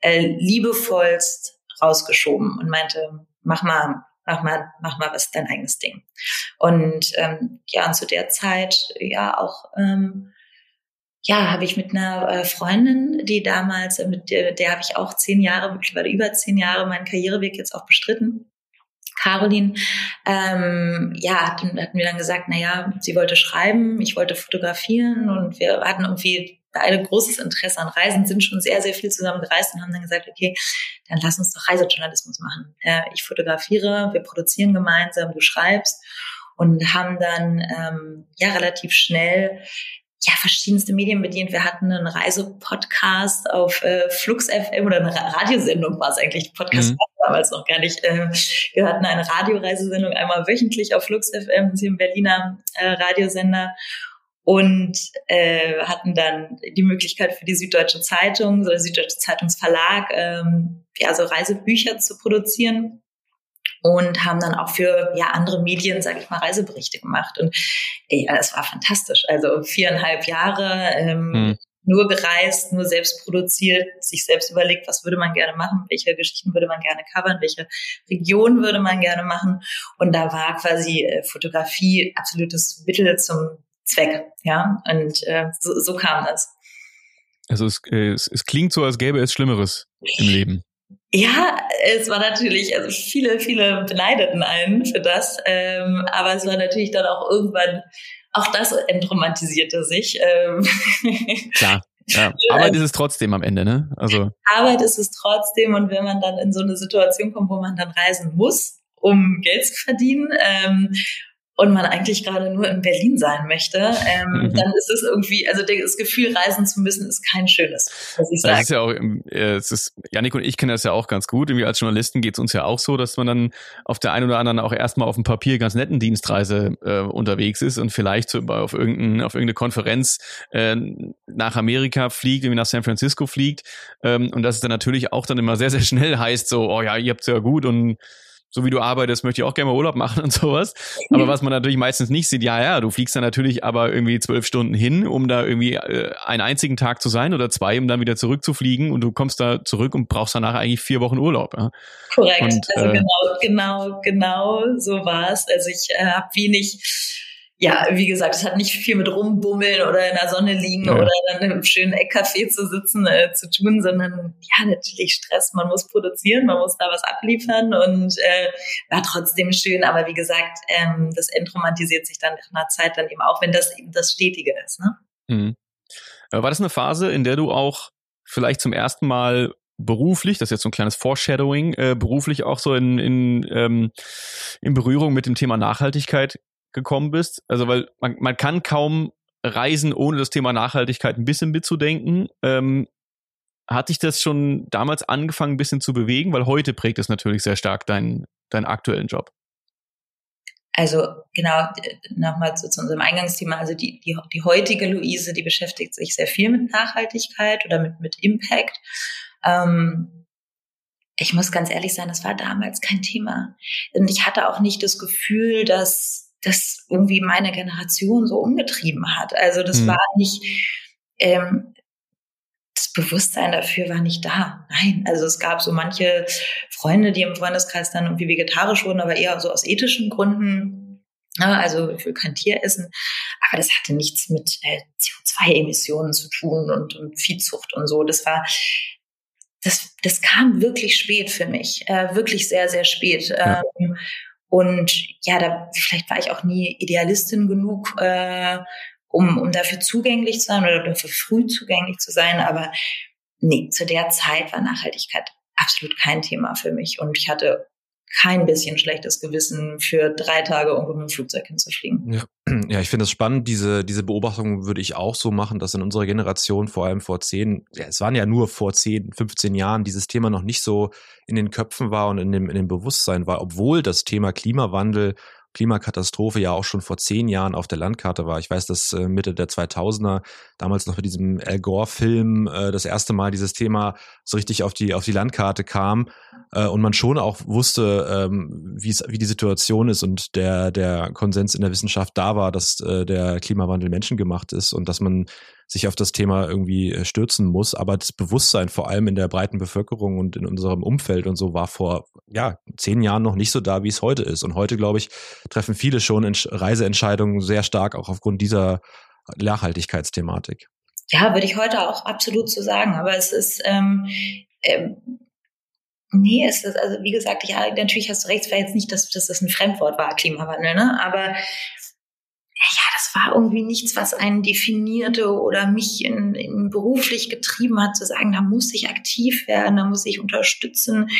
äh, liebevollst rausgeschoben und meinte, mach mal mach mal, mach mal was dein eigenes Ding. Und ähm, ja, und zu der Zeit ja auch ähm, ja, habe ich mit einer äh, Freundin, die damals, äh, mit der, der habe ich auch zehn Jahre, mittlerweile über zehn Jahre meinen Karriereweg jetzt auch bestritten. Caroline, ähm, ja, hatten, hatten wir dann gesagt, na ja, sie wollte schreiben, ich wollte fotografieren und wir hatten irgendwie beide großes Interesse an Reisen, sind schon sehr, sehr viel zusammen gereist und haben dann gesagt, okay, dann lass uns doch Reisejournalismus machen. Äh, ich fotografiere, wir produzieren gemeinsam, du schreibst und haben dann ähm, ja relativ schnell ja, verschiedenste Medien bedient. Wir hatten einen Reisepodcast auf äh, Flux FM oder eine Radiosendung war es eigentlich. Podcast mhm. war damals noch gar nicht. Äh, wir hatten eine Radioreisesendung einmal wöchentlich auf Flux FM, das ist hier ein Berliner äh, Radiosender und äh, hatten dann die Möglichkeit für die Süddeutsche Zeitung, so der Süddeutsche Zeitungsverlag, ähm, ja, so Reisebücher zu produzieren. und haben dann auch für ja andere Medien, sage ich mal, Reiseberichte gemacht. Und ja, es war fantastisch. Also viereinhalb Jahre ähm, hm. nur gereist, nur selbst produziert, sich selbst überlegt, was würde man gerne machen, welche Geschichten würde man gerne covern, welche Region würde man gerne machen. Und da war quasi äh, Fotografie absolutes Mittel zum Zweck. Ja, und äh, so, so kam das. Also es, äh, es, es klingt so, als gäbe es Schlimmeres im Leben. Ja, es war natürlich, also viele, viele beneideten einen für das, ähm, aber es war natürlich dann auch irgendwann, auch das entromantisierte sich. Ähm. Klar. Ja, Arbeit ist es trotzdem am Ende, ne? Also Arbeit ist es trotzdem und wenn man dann in so eine Situation kommt, wo man dann reisen muss, um Geld zu verdienen ähm, und man eigentlich gerade nur in Berlin sein möchte, ähm, mhm. dann ist es irgendwie, also das Gefühl, reisen zu müssen, ist kein schönes, muss ich sagen. Das ist ja auch, äh, es ist, Janik und ich kennen das ja auch ganz gut. Irgendwie als Journalisten geht es uns ja auch so, dass man dann auf der einen oder anderen auch erstmal auf dem Papier ganz netten Dienstreise äh, unterwegs ist und vielleicht so auf, irgendein, auf irgendeine Konferenz äh, nach Amerika fliegt, irgendwie nach San Francisco fliegt. Ähm, und das ist dann natürlich auch dann immer sehr, sehr schnell heißt so, oh ja, ihr habt's ja gut und so wie du arbeitest, möchte ich auch gerne mal Urlaub machen und sowas. Aber was man natürlich meistens nicht sieht, ja, ja, du fliegst dann natürlich aber irgendwie zwölf Stunden hin, um da irgendwie äh, einen einzigen Tag zu sein oder zwei, um dann wieder zurückzufliegen und du kommst da zurück und brauchst danach eigentlich vier Wochen Urlaub. Ja? Korrekt, und, also äh, genau, genau, genau so war es. Also ich äh, habe wenig ja, wie gesagt, es hat nicht viel mit rumbummeln oder in der Sonne liegen ja. oder dann im schönen Eckcafé zu sitzen äh, zu tun, sondern ja, natürlich Stress. Man muss produzieren, man muss da was abliefern und äh, war trotzdem schön. Aber wie gesagt, ähm, das entromantisiert sich dann nach einer Zeit dann eben auch, wenn das eben das Stetige ist. Ne? Mhm. War das eine Phase, in der du auch vielleicht zum ersten Mal beruflich, das ist jetzt so ein kleines Foreshadowing, äh, beruflich auch so in, in, ähm, in Berührung mit dem Thema Nachhaltigkeit gekommen bist? Also, weil man, man kann kaum reisen, ohne das Thema Nachhaltigkeit ein bisschen mitzudenken. Ähm, hat dich das schon damals angefangen, ein bisschen zu bewegen? Weil heute prägt es natürlich sehr stark deinen, deinen aktuellen Job. Also genau, nochmal zu, zu, unserem Eingangsthema. Also die, die, die heutige Luise, die beschäftigt sich sehr viel mit Nachhaltigkeit oder mit, mit Impact. Ähm, ich muss ganz ehrlich sein, das war damals kein Thema. Und ich hatte auch nicht das Gefühl, dass das irgendwie meine Generation so umgetrieben hat. Also das mhm. war nicht, ähm, das Bewusstsein dafür war nicht da. Nein, also es gab so manche Freunde, die im Freundeskreis dann irgendwie vegetarisch wurden, aber eher so aus ethischen Gründen. Ja, also ich will kein Tier essen. Aber das hatte nichts mit äh, CO2-Emissionen zu tun und, und Viehzucht und so. Das war, das, das kam wirklich spät für mich, äh, wirklich sehr, sehr spät. Ja. Und ja, da vielleicht war ich auch nie Idealistin genug, äh, um, um dafür zugänglich zu sein oder dafür früh zugänglich zu sein. Aber nee, zu der Zeit war Nachhaltigkeit absolut kein Thema für mich. Und ich hatte kein bisschen schlechtes Gewissen, für drei Tage irgendwo mit dem Flugzeug hinzufliegen. Ja, ja ich finde es spannend. Diese, diese Beobachtung würde ich auch so machen, dass in unserer Generation, vor allem vor zehn, ja, es waren ja nur vor zehn, 15 Jahren, dieses Thema noch nicht so in den Köpfen war und in dem, in dem Bewusstsein war, obwohl das Thema Klimawandel Klimakatastrophe ja auch schon vor zehn Jahren auf der Landkarte war. Ich weiß, dass äh, Mitte der 2000er, damals noch mit diesem Al Gore-Film, äh, das erste Mal dieses Thema so richtig auf die, auf die Landkarte kam äh, und man schon auch wusste, ähm, wie die Situation ist und der, der Konsens in der Wissenschaft da war, dass der Klimawandel menschengemacht ist und dass man sich auf das Thema irgendwie stürzen muss. Aber das Bewusstsein, vor allem in der breiten Bevölkerung und in unserem Umfeld und so, war vor ja, zehn Jahren noch nicht so da, wie es heute ist. Und heute, glaube ich, treffen viele schon Reiseentscheidungen sehr stark auch aufgrund dieser Nachhaltigkeitsthematik. Ja, würde ich heute auch absolut so sagen. Aber es ist, ähm, ähm, nee, es ist, also wie gesagt, ja, natürlich hast du recht, es war jetzt nicht, dass, dass das ein Fremdwort war, Klimawandel, ne? Aber ja, das war irgendwie nichts, was einen definierte oder mich in, in beruflich getrieben hat, zu sagen, da muss ich aktiv werden, da muss ich unterstützen.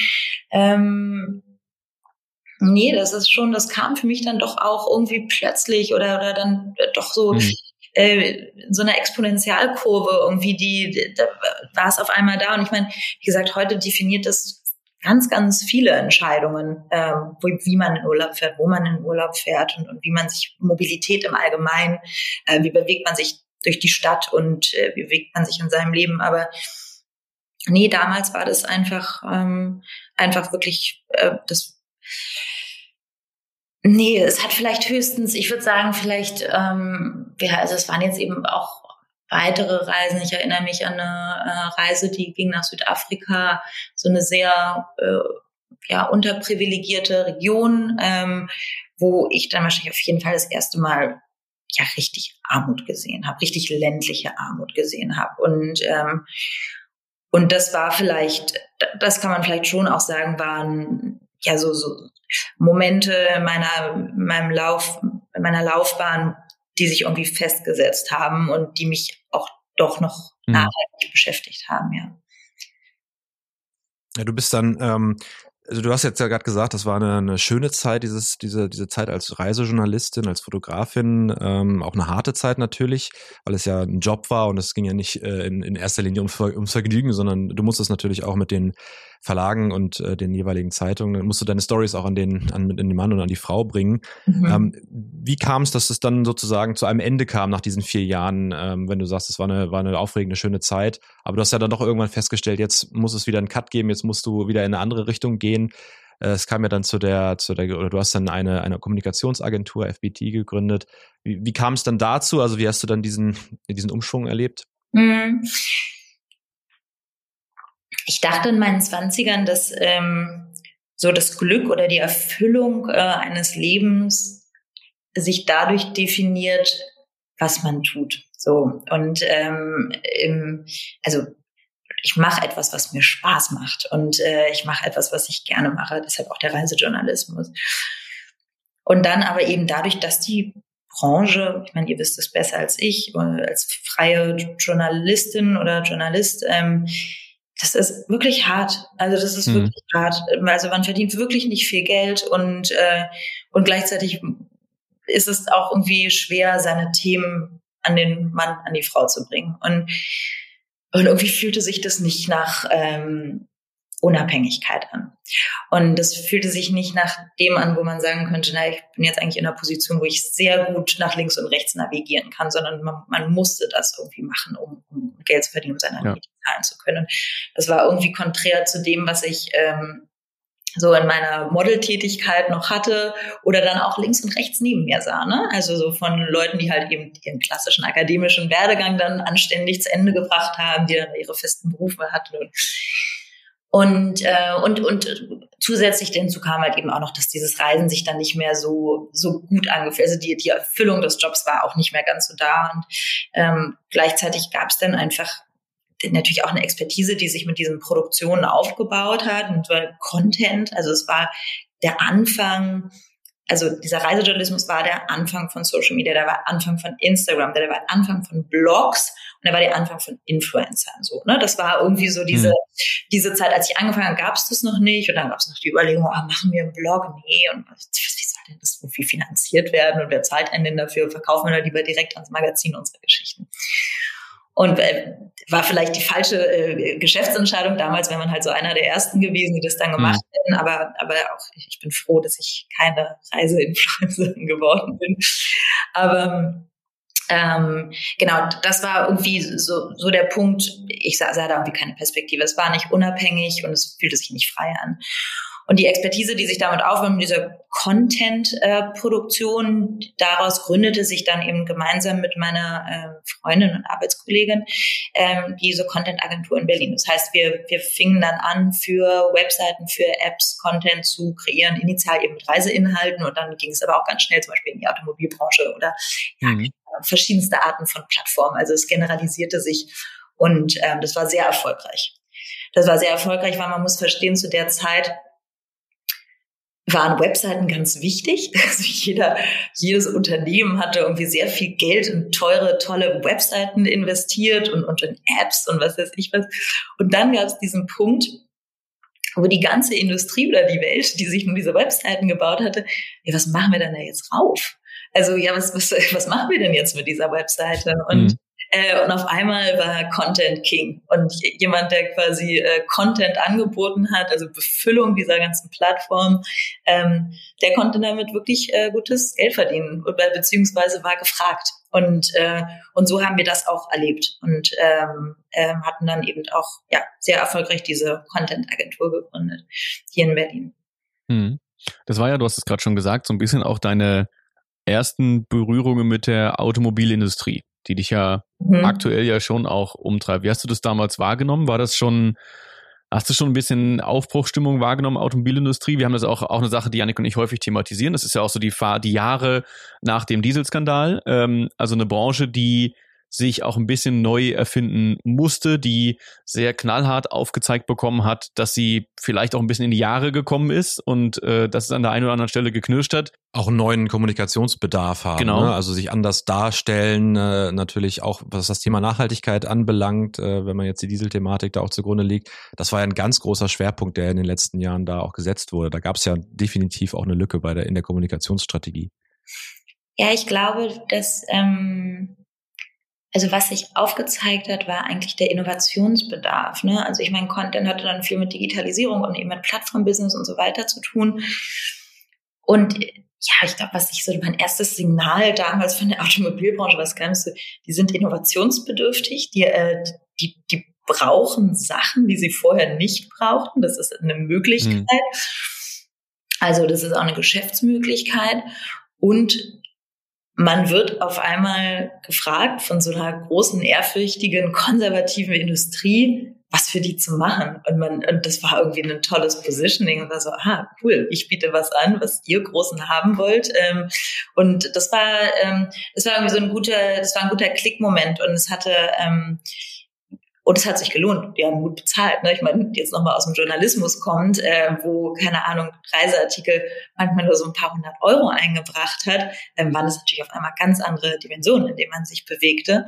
Ähm, nee, das ist schon, das kam für mich dann doch auch irgendwie plötzlich oder, oder dann doch so mhm. äh, so eine Exponentialkurve irgendwie, die, da war es auf einmal da. Und ich meine, wie gesagt, heute definiert das ganz, ganz viele Entscheidungen, ähm, wo, wie man in Urlaub fährt, wo man in Urlaub fährt und, und wie man sich Mobilität im Allgemeinen, äh, wie bewegt man sich durch die Stadt und äh, wie bewegt man sich in seinem Leben. Aber nee, damals war das einfach, ähm, einfach wirklich, äh, das Nee, es hat vielleicht höchstens, ich würde sagen, vielleicht, ähm, ja, also es waren jetzt eben auch weitere Reisen. Ich erinnere mich an eine äh, Reise, die ging nach Südafrika, so eine sehr äh, ja, unterprivilegierte Region, ähm, wo ich dann wahrscheinlich auf jeden Fall das erste Mal ja richtig Armut gesehen habe, richtig ländliche Armut gesehen habe. Und ähm, und das war vielleicht, das kann man vielleicht schon auch sagen, waren ja so, so Momente meiner, meinem Lauf, meiner Laufbahn, die sich irgendwie festgesetzt haben und die mich auch doch noch mhm. nachhaltig beschäftigt haben, ja. Ja, du bist dann ähm, also du hast jetzt ja gerade gesagt, das war eine, eine, schöne Zeit, dieses, diese, diese Zeit als Reisejournalistin, als Fotografin, ähm, auch eine harte Zeit natürlich, weil es ja ein Job war und es ging ja nicht äh, in, in erster Linie ums, ums Vergnügen, sondern du musstest natürlich auch mit den Verlagen und äh, den jeweiligen Zeitungen, musst du deine Stories auch an den, an, an den Mann und an die Frau bringen. Mhm. Ähm, wie kam es, dass es dann sozusagen zu einem Ende kam nach diesen vier Jahren, ähm, wenn du sagst, es war eine, war eine aufregende, schöne Zeit, aber du hast ja dann doch irgendwann festgestellt, jetzt muss es wieder einen Cut geben, jetzt musst du wieder in eine andere Richtung gehen. Äh, es kam ja dann zu der, zu der, oder du hast dann eine, eine Kommunikationsagentur, FBT, gegründet. Wie, wie kam es dann dazu? Also wie hast du dann diesen, diesen Umschwung erlebt? Mhm ich dachte in meinen Zwanzigern, dass ähm, so das Glück oder die Erfüllung äh, eines Lebens sich dadurch definiert, was man tut. So und ähm, im, also ich mache etwas, was mir Spaß macht und äh, ich mache etwas, was ich gerne mache. Deshalb auch der Reisejournalismus. Und dann aber eben dadurch, dass die Branche, ich meine, ihr wisst es besser als ich, äh, als freie Journalistin oder Journalist, ähm, das ist wirklich hart. Also das ist hm. wirklich hart. Also man verdient wirklich nicht viel Geld und äh, und gleichzeitig ist es auch irgendwie schwer, seine Themen an den Mann, an die Frau zu bringen. Und und irgendwie fühlte sich das nicht nach ähm, Unabhängigkeit an. Und das fühlte sich nicht nach dem an, wo man sagen könnte, na, ich bin jetzt eigentlich in einer Position, wo ich sehr gut nach links und rechts navigieren kann, sondern man, man musste das irgendwie machen, um, um Geld zu verdienen, um seine ja. Miete zahlen zu können. Und das war irgendwie konträr zu dem, was ich ähm, so in meiner Modeltätigkeit noch hatte oder dann auch links und rechts neben mir sah. Ne? Also so von Leuten, die halt eben ihren klassischen akademischen Werdegang dann anständig zu Ende gebracht haben, die dann ihre festen Berufe hatten und und, äh, und, und zusätzlich dazu kam halt eben auch noch, dass dieses Reisen sich dann nicht mehr so, so gut angefühlt. Also die, die Erfüllung des Jobs war auch nicht mehr ganz so da. Und ähm, gleichzeitig gab es dann einfach natürlich auch eine Expertise, die sich mit diesen Produktionen aufgebaut hat und Content. Also es war der Anfang also dieser Reisejournalismus war der Anfang von Social Media, der war Anfang von Instagram, der war Anfang von Blogs und der war der Anfang von Influencern. So, ne? Das war irgendwie so diese, mhm. diese Zeit, als ich angefangen habe, gab es das noch nicht und dann gab es noch die Überlegung, ah, machen wir einen Blog? Nee, und wie soll denn das irgendwie finanziert werden und wer zahlt einen denn dafür? Verkaufen wir da lieber direkt ans Magazin unsere Geschichten. Und äh, war vielleicht die falsche äh, Geschäftsentscheidung damals, wenn man halt so einer der ersten gewesen, die das dann gemacht mhm. hätten. Aber, aber auch ich bin froh, dass ich keine Reiseinfluencerin geworden bin. Aber ähm, genau, das war irgendwie so, so der Punkt. Ich sah, sah da irgendwie keine Perspektive. Es war nicht unabhängig und es fühlte sich nicht frei an. Und die Expertise, die sich damit aufnimmt, diese Content-Produktion, daraus gründete sich dann eben gemeinsam mit meiner äh, Freundin und Arbeitskollegin ähm, diese Content-Agentur in Berlin. Das heißt, wir, wir fingen dann an, für Webseiten, für Apps Content zu kreieren, initial eben mit Reiseinhalten und dann ging es aber auch ganz schnell zum Beispiel in die Automobilbranche oder mhm. verschiedenste Arten von Plattformen. Also es generalisierte sich und ähm, das war sehr erfolgreich. Das war sehr erfolgreich, weil man muss verstehen, zu der Zeit waren Webseiten ganz wichtig. Also jeder, jedes Unternehmen hatte irgendwie sehr viel Geld in teure, tolle Webseiten investiert und, und in Apps und was weiß ich was. Und dann gab es diesen Punkt, wo die ganze Industrie oder die Welt, die sich nun diese Webseiten gebaut hatte, ja, was machen wir denn da jetzt rauf? Also ja, was, was, was machen wir denn jetzt mit dieser Webseite? Und mhm. Äh, und auf einmal war Content King. Und jemand, der quasi äh, Content angeboten hat, also Befüllung dieser ganzen Plattform, ähm, der konnte damit wirklich äh, gutes Geld verdienen, beziehungsweise war gefragt. Und, äh, und so haben wir das auch erlebt und ähm, äh, hatten dann eben auch ja, sehr erfolgreich diese Content-Agentur gegründet hier in Berlin. Hm. Das war ja, du hast es gerade schon gesagt, so ein bisschen auch deine ersten Berührungen mit der Automobilindustrie, die dich ja mhm. aktuell ja schon auch umtreibt. Wie hast du das damals wahrgenommen? War das schon, hast du schon ein bisschen Aufbruchstimmung wahrgenommen, Automobilindustrie? Wir haben das auch, auch eine Sache, die Janik und ich häufig thematisieren. Das ist ja auch so die, die Jahre nach dem Dieselskandal. Ähm, also eine Branche, die sich auch ein bisschen neu erfinden musste, die sehr knallhart aufgezeigt bekommen hat, dass sie vielleicht auch ein bisschen in die Jahre gekommen ist und äh, dass es an der einen oder anderen Stelle geknirscht hat. Auch einen neuen Kommunikationsbedarf haben. Genau. Ne? Also sich anders darstellen, äh, natürlich auch, was das Thema Nachhaltigkeit anbelangt, äh, wenn man jetzt die Dieselthematik da auch zugrunde liegt. Das war ja ein ganz großer Schwerpunkt, der in den letzten Jahren da auch gesetzt wurde. Da gab es ja definitiv auch eine Lücke bei der, in der Kommunikationsstrategie. Ja, ich glaube, dass ähm, also was sich aufgezeigt hat, war eigentlich der Innovationsbedarf. Ne? Also ich meine, Content hatte dann viel mit Digitalisierung und eben mit Plattformbusiness und so weiter zu tun. Und ja, ich glaube, was ich so mein erstes Signal damals von der Automobilbranche, was kam, so, die sind innovationsbedürftig, die, äh, die, die brauchen Sachen, die sie vorher nicht brauchten. Das ist eine Möglichkeit. Mhm. Also das ist auch eine Geschäftsmöglichkeit. Und man wird auf einmal gefragt von so einer großen, ehrfürchtigen, konservativen Industrie, was für die zu machen. Und man, und das war irgendwie ein tolles Positioning und war so, ah, cool, ich biete was an, was ihr Großen haben wollt. Ähm, und das war, ähm, das war irgendwie so ein guter, das war ein guter Klickmoment und es hatte, ähm, und es hat sich gelohnt. Die haben gut bezahlt. Ne? Ich meine, jetzt nochmal aus dem Journalismus kommt, äh, wo, keine Ahnung, Reiseartikel manchmal nur so ein paar hundert Euro eingebracht hat, ähm, waren das natürlich auf einmal ganz andere Dimensionen, in denen man sich bewegte.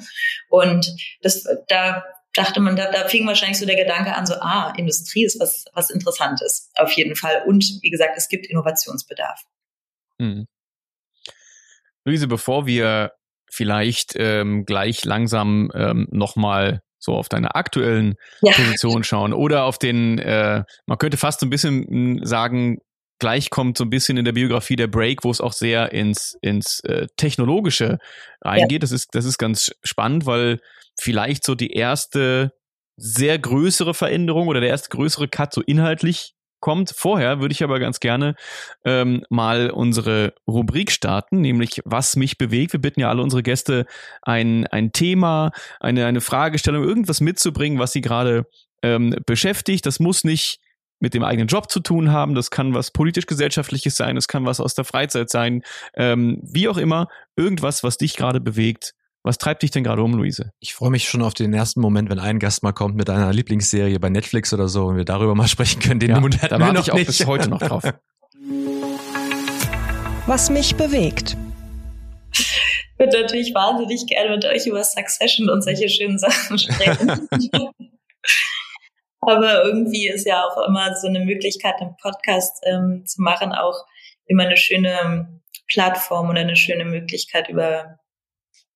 Und das, da dachte man, da, da fing wahrscheinlich so der Gedanke an, so, ah, Industrie ist was, was Interessantes, auf jeden Fall. Und wie gesagt, es gibt Innovationsbedarf. Hm. Luise, bevor wir vielleicht ähm, gleich langsam ähm, nochmal so auf deine aktuellen ja. Positionen schauen oder auf den, äh, man könnte fast so ein bisschen hm, sagen, gleich kommt so ein bisschen in der Biografie der Break, wo es auch sehr ins, ins äh, Technologische reingeht. Ja. Das, ist, das ist ganz spannend, weil vielleicht so die erste sehr größere Veränderung oder der erste größere Cut so inhaltlich kommt. Vorher würde ich aber ganz gerne ähm, mal unsere Rubrik starten, nämlich was mich bewegt. Wir bitten ja alle unsere Gäste, ein, ein Thema, eine, eine Fragestellung, irgendwas mitzubringen, was sie gerade ähm, beschäftigt. Das muss nicht mit dem eigenen Job zu tun haben, das kann was politisch-gesellschaftliches sein, es kann was aus der Freizeit sein, ähm, wie auch immer, irgendwas, was dich gerade bewegt, was treibt dich denn gerade um, Luise? Ich freue mich schon auf den ersten Moment, wenn ein Gast mal kommt mit einer Lieblingsserie bei Netflix oder so und wir darüber mal sprechen können. Den ja, Moment da warte ich auch nicht. bis heute noch drauf. Was mich bewegt. Ich würde natürlich wahnsinnig gerne mit euch über Succession und solche schönen Sachen sprechen. Aber irgendwie ist ja auch immer so eine Möglichkeit, einen Podcast ähm, zu machen, auch immer eine schöne Plattform oder eine schöne Möglichkeit, über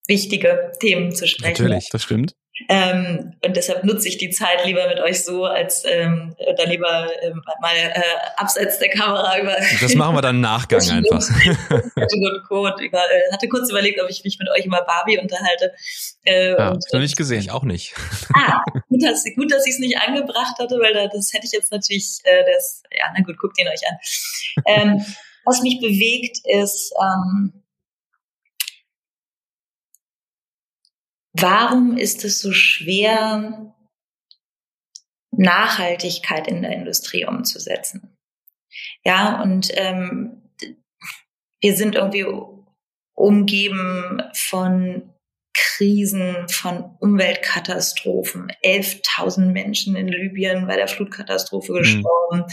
wichtige Themen zu sprechen. Natürlich, das stimmt. Ähm, und deshalb nutze ich die Zeit lieber mit euch so, als ähm, da lieber ähm, mal äh, abseits der Kamera über. Das machen wir dann im Nachgang einfach. und Über, äh, hatte kurz überlegt, ob ich mich mit euch über Barbie unterhalte. Äh, ja, und, noch nicht gesehen. Ich auch nicht. Ah, gut, dass, gut, dass ich es nicht angebracht hatte, weil da, das hätte ich jetzt natürlich, äh, das, ja, na gut, guckt ihn euch an. Ähm, was mich bewegt, ist, ähm, Warum ist es so schwer, Nachhaltigkeit in der Industrie umzusetzen? Ja, und ähm, wir sind irgendwie umgeben von Krisen, von Umweltkatastrophen. 11.000 Menschen in Libyen bei der Flutkatastrophe mhm. gestorben. Mhm.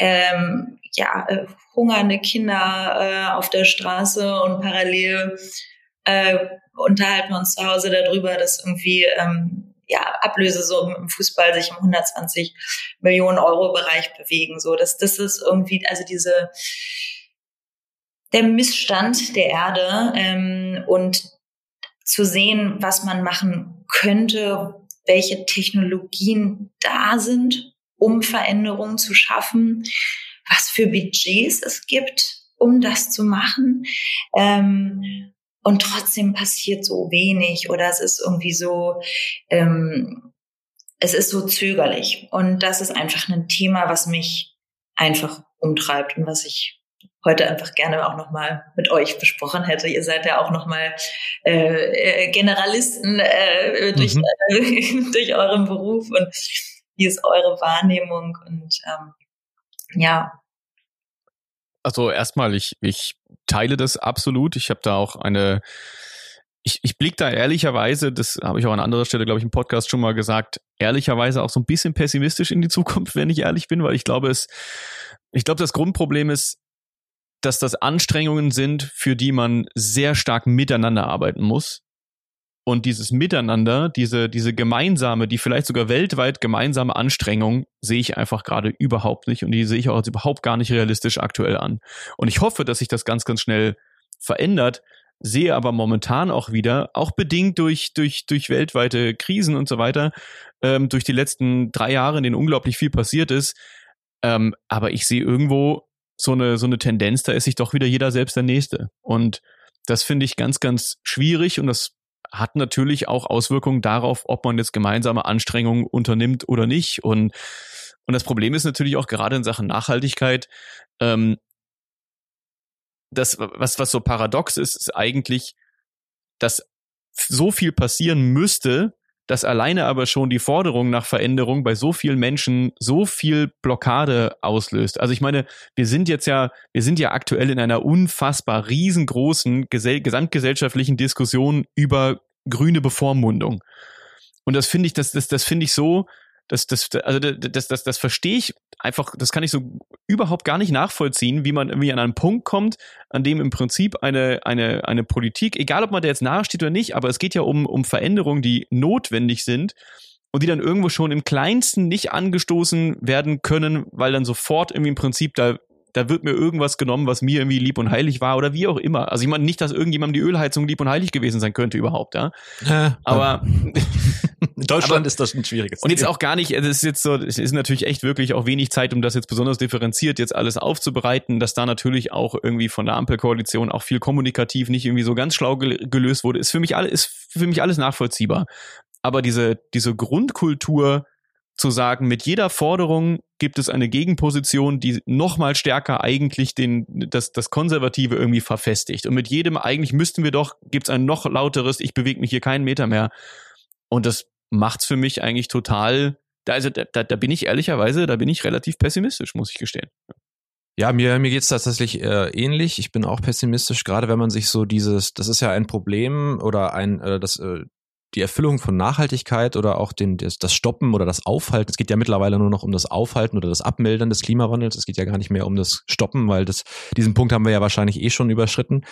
Ähm, ja, äh, hungernde Kinder äh, auf der Straße und parallel äh, unterhalten wir uns zu Hause darüber, dass irgendwie ähm, ja, Ablösesummen im Fußball sich im 120 Millionen Euro Bereich bewegen. So, dass das ist irgendwie, also diese der Missstand der Erde ähm, und zu sehen, was man machen könnte, welche Technologien da sind, um Veränderungen zu schaffen, was für Budgets es gibt, um das zu machen. Ähm, und trotzdem passiert so wenig oder es ist irgendwie so, ähm, es ist so zögerlich. Und das ist einfach ein Thema, was mich einfach umtreibt und was ich heute einfach gerne auch nochmal mit euch besprochen hätte. Ihr seid ja auch nochmal äh, äh, Generalisten äh, durch, mhm. äh, durch euren Beruf und wie ist eure Wahrnehmung und ähm, ja. Also erstmal, ich, ich teile das absolut. Ich habe da auch eine ich, ich blicke da ehrlicherweise, das habe ich auch an anderer Stelle, glaube ich, im Podcast schon mal gesagt, ehrlicherweise auch so ein bisschen pessimistisch in die Zukunft, wenn ich ehrlich bin, weil ich glaube, es, ich glaube, das Grundproblem ist, dass das Anstrengungen sind, für die man sehr stark miteinander arbeiten muss. Und dieses Miteinander, diese, diese gemeinsame, die vielleicht sogar weltweit gemeinsame Anstrengung, sehe ich einfach gerade überhaupt nicht. Und die sehe ich auch als überhaupt gar nicht realistisch aktuell an. Und ich hoffe, dass sich das ganz, ganz schnell verändert, sehe aber momentan auch wieder, auch bedingt durch, durch, durch weltweite Krisen und so weiter, ähm, durch die letzten drei Jahre, in denen unglaublich viel passiert ist. Ähm, aber ich sehe irgendwo so eine, so eine Tendenz, da ist sich doch wieder jeder selbst der Nächste. Und das finde ich ganz, ganz schwierig und das hat natürlich auch Auswirkungen darauf, ob man jetzt gemeinsame Anstrengungen unternimmt oder nicht. Und, und das Problem ist natürlich auch gerade in Sachen Nachhaltigkeit, ähm, das, was, was so paradox ist, ist eigentlich, dass so viel passieren müsste, dass alleine aber schon die Forderung nach Veränderung bei so vielen Menschen so viel Blockade auslöst. Also ich meine, wir sind jetzt ja, wir sind ja aktuell in einer unfassbar riesengroßen gesamtgesellschaftlichen Diskussion über grüne Bevormundung. Und das finde ich, das, das, das finde ich so, das, das, also das, das, das verstehe ich einfach, das kann ich so überhaupt gar nicht nachvollziehen, wie man irgendwie an einen Punkt kommt, an dem im Prinzip eine, eine, eine Politik, egal ob man der jetzt nahesteht oder nicht, aber es geht ja um, um Veränderungen, die notwendig sind und die dann irgendwo schon im kleinsten nicht angestoßen werden können, weil dann sofort irgendwie im Prinzip da da wird mir irgendwas genommen, was mir irgendwie lieb und heilig war oder wie auch immer. Also ich meine nicht, dass irgendjemandem die Ölheizung lieb und heilig gewesen sein könnte überhaupt, ja. Äh, aber Deutschland aber, ist das ein schwieriges. Und jetzt auch gar nicht, es ist jetzt so, es ist natürlich echt wirklich auch wenig Zeit, um das jetzt besonders differenziert jetzt alles aufzubereiten, dass da natürlich auch irgendwie von der Ampelkoalition auch viel kommunikativ nicht irgendwie so ganz schlau gelöst wurde, ist für mich alles, ist für mich alles nachvollziehbar. Aber diese, diese Grundkultur, zu sagen, mit jeder Forderung gibt es eine Gegenposition, die nochmal stärker eigentlich den, das, das Konservative irgendwie verfestigt. Und mit jedem eigentlich müssten wir doch, gibt es ein noch lauteres, ich bewege mich hier keinen Meter mehr. Und das macht's für mich eigentlich total, da, also da, da bin ich ehrlicherweise, da bin ich relativ pessimistisch, muss ich gestehen. Ja, mir, mir geht's tatsächlich äh, ähnlich. Ich bin auch pessimistisch, gerade wenn man sich so dieses, das ist ja ein Problem oder ein, äh, das, äh, die Erfüllung von Nachhaltigkeit oder auch den, das, das Stoppen oder das Aufhalten. Es geht ja mittlerweile nur noch um das Aufhalten oder das Abmildern des Klimawandels. Es geht ja gar nicht mehr um das Stoppen, weil das, diesen Punkt haben wir ja wahrscheinlich eh schon überschritten.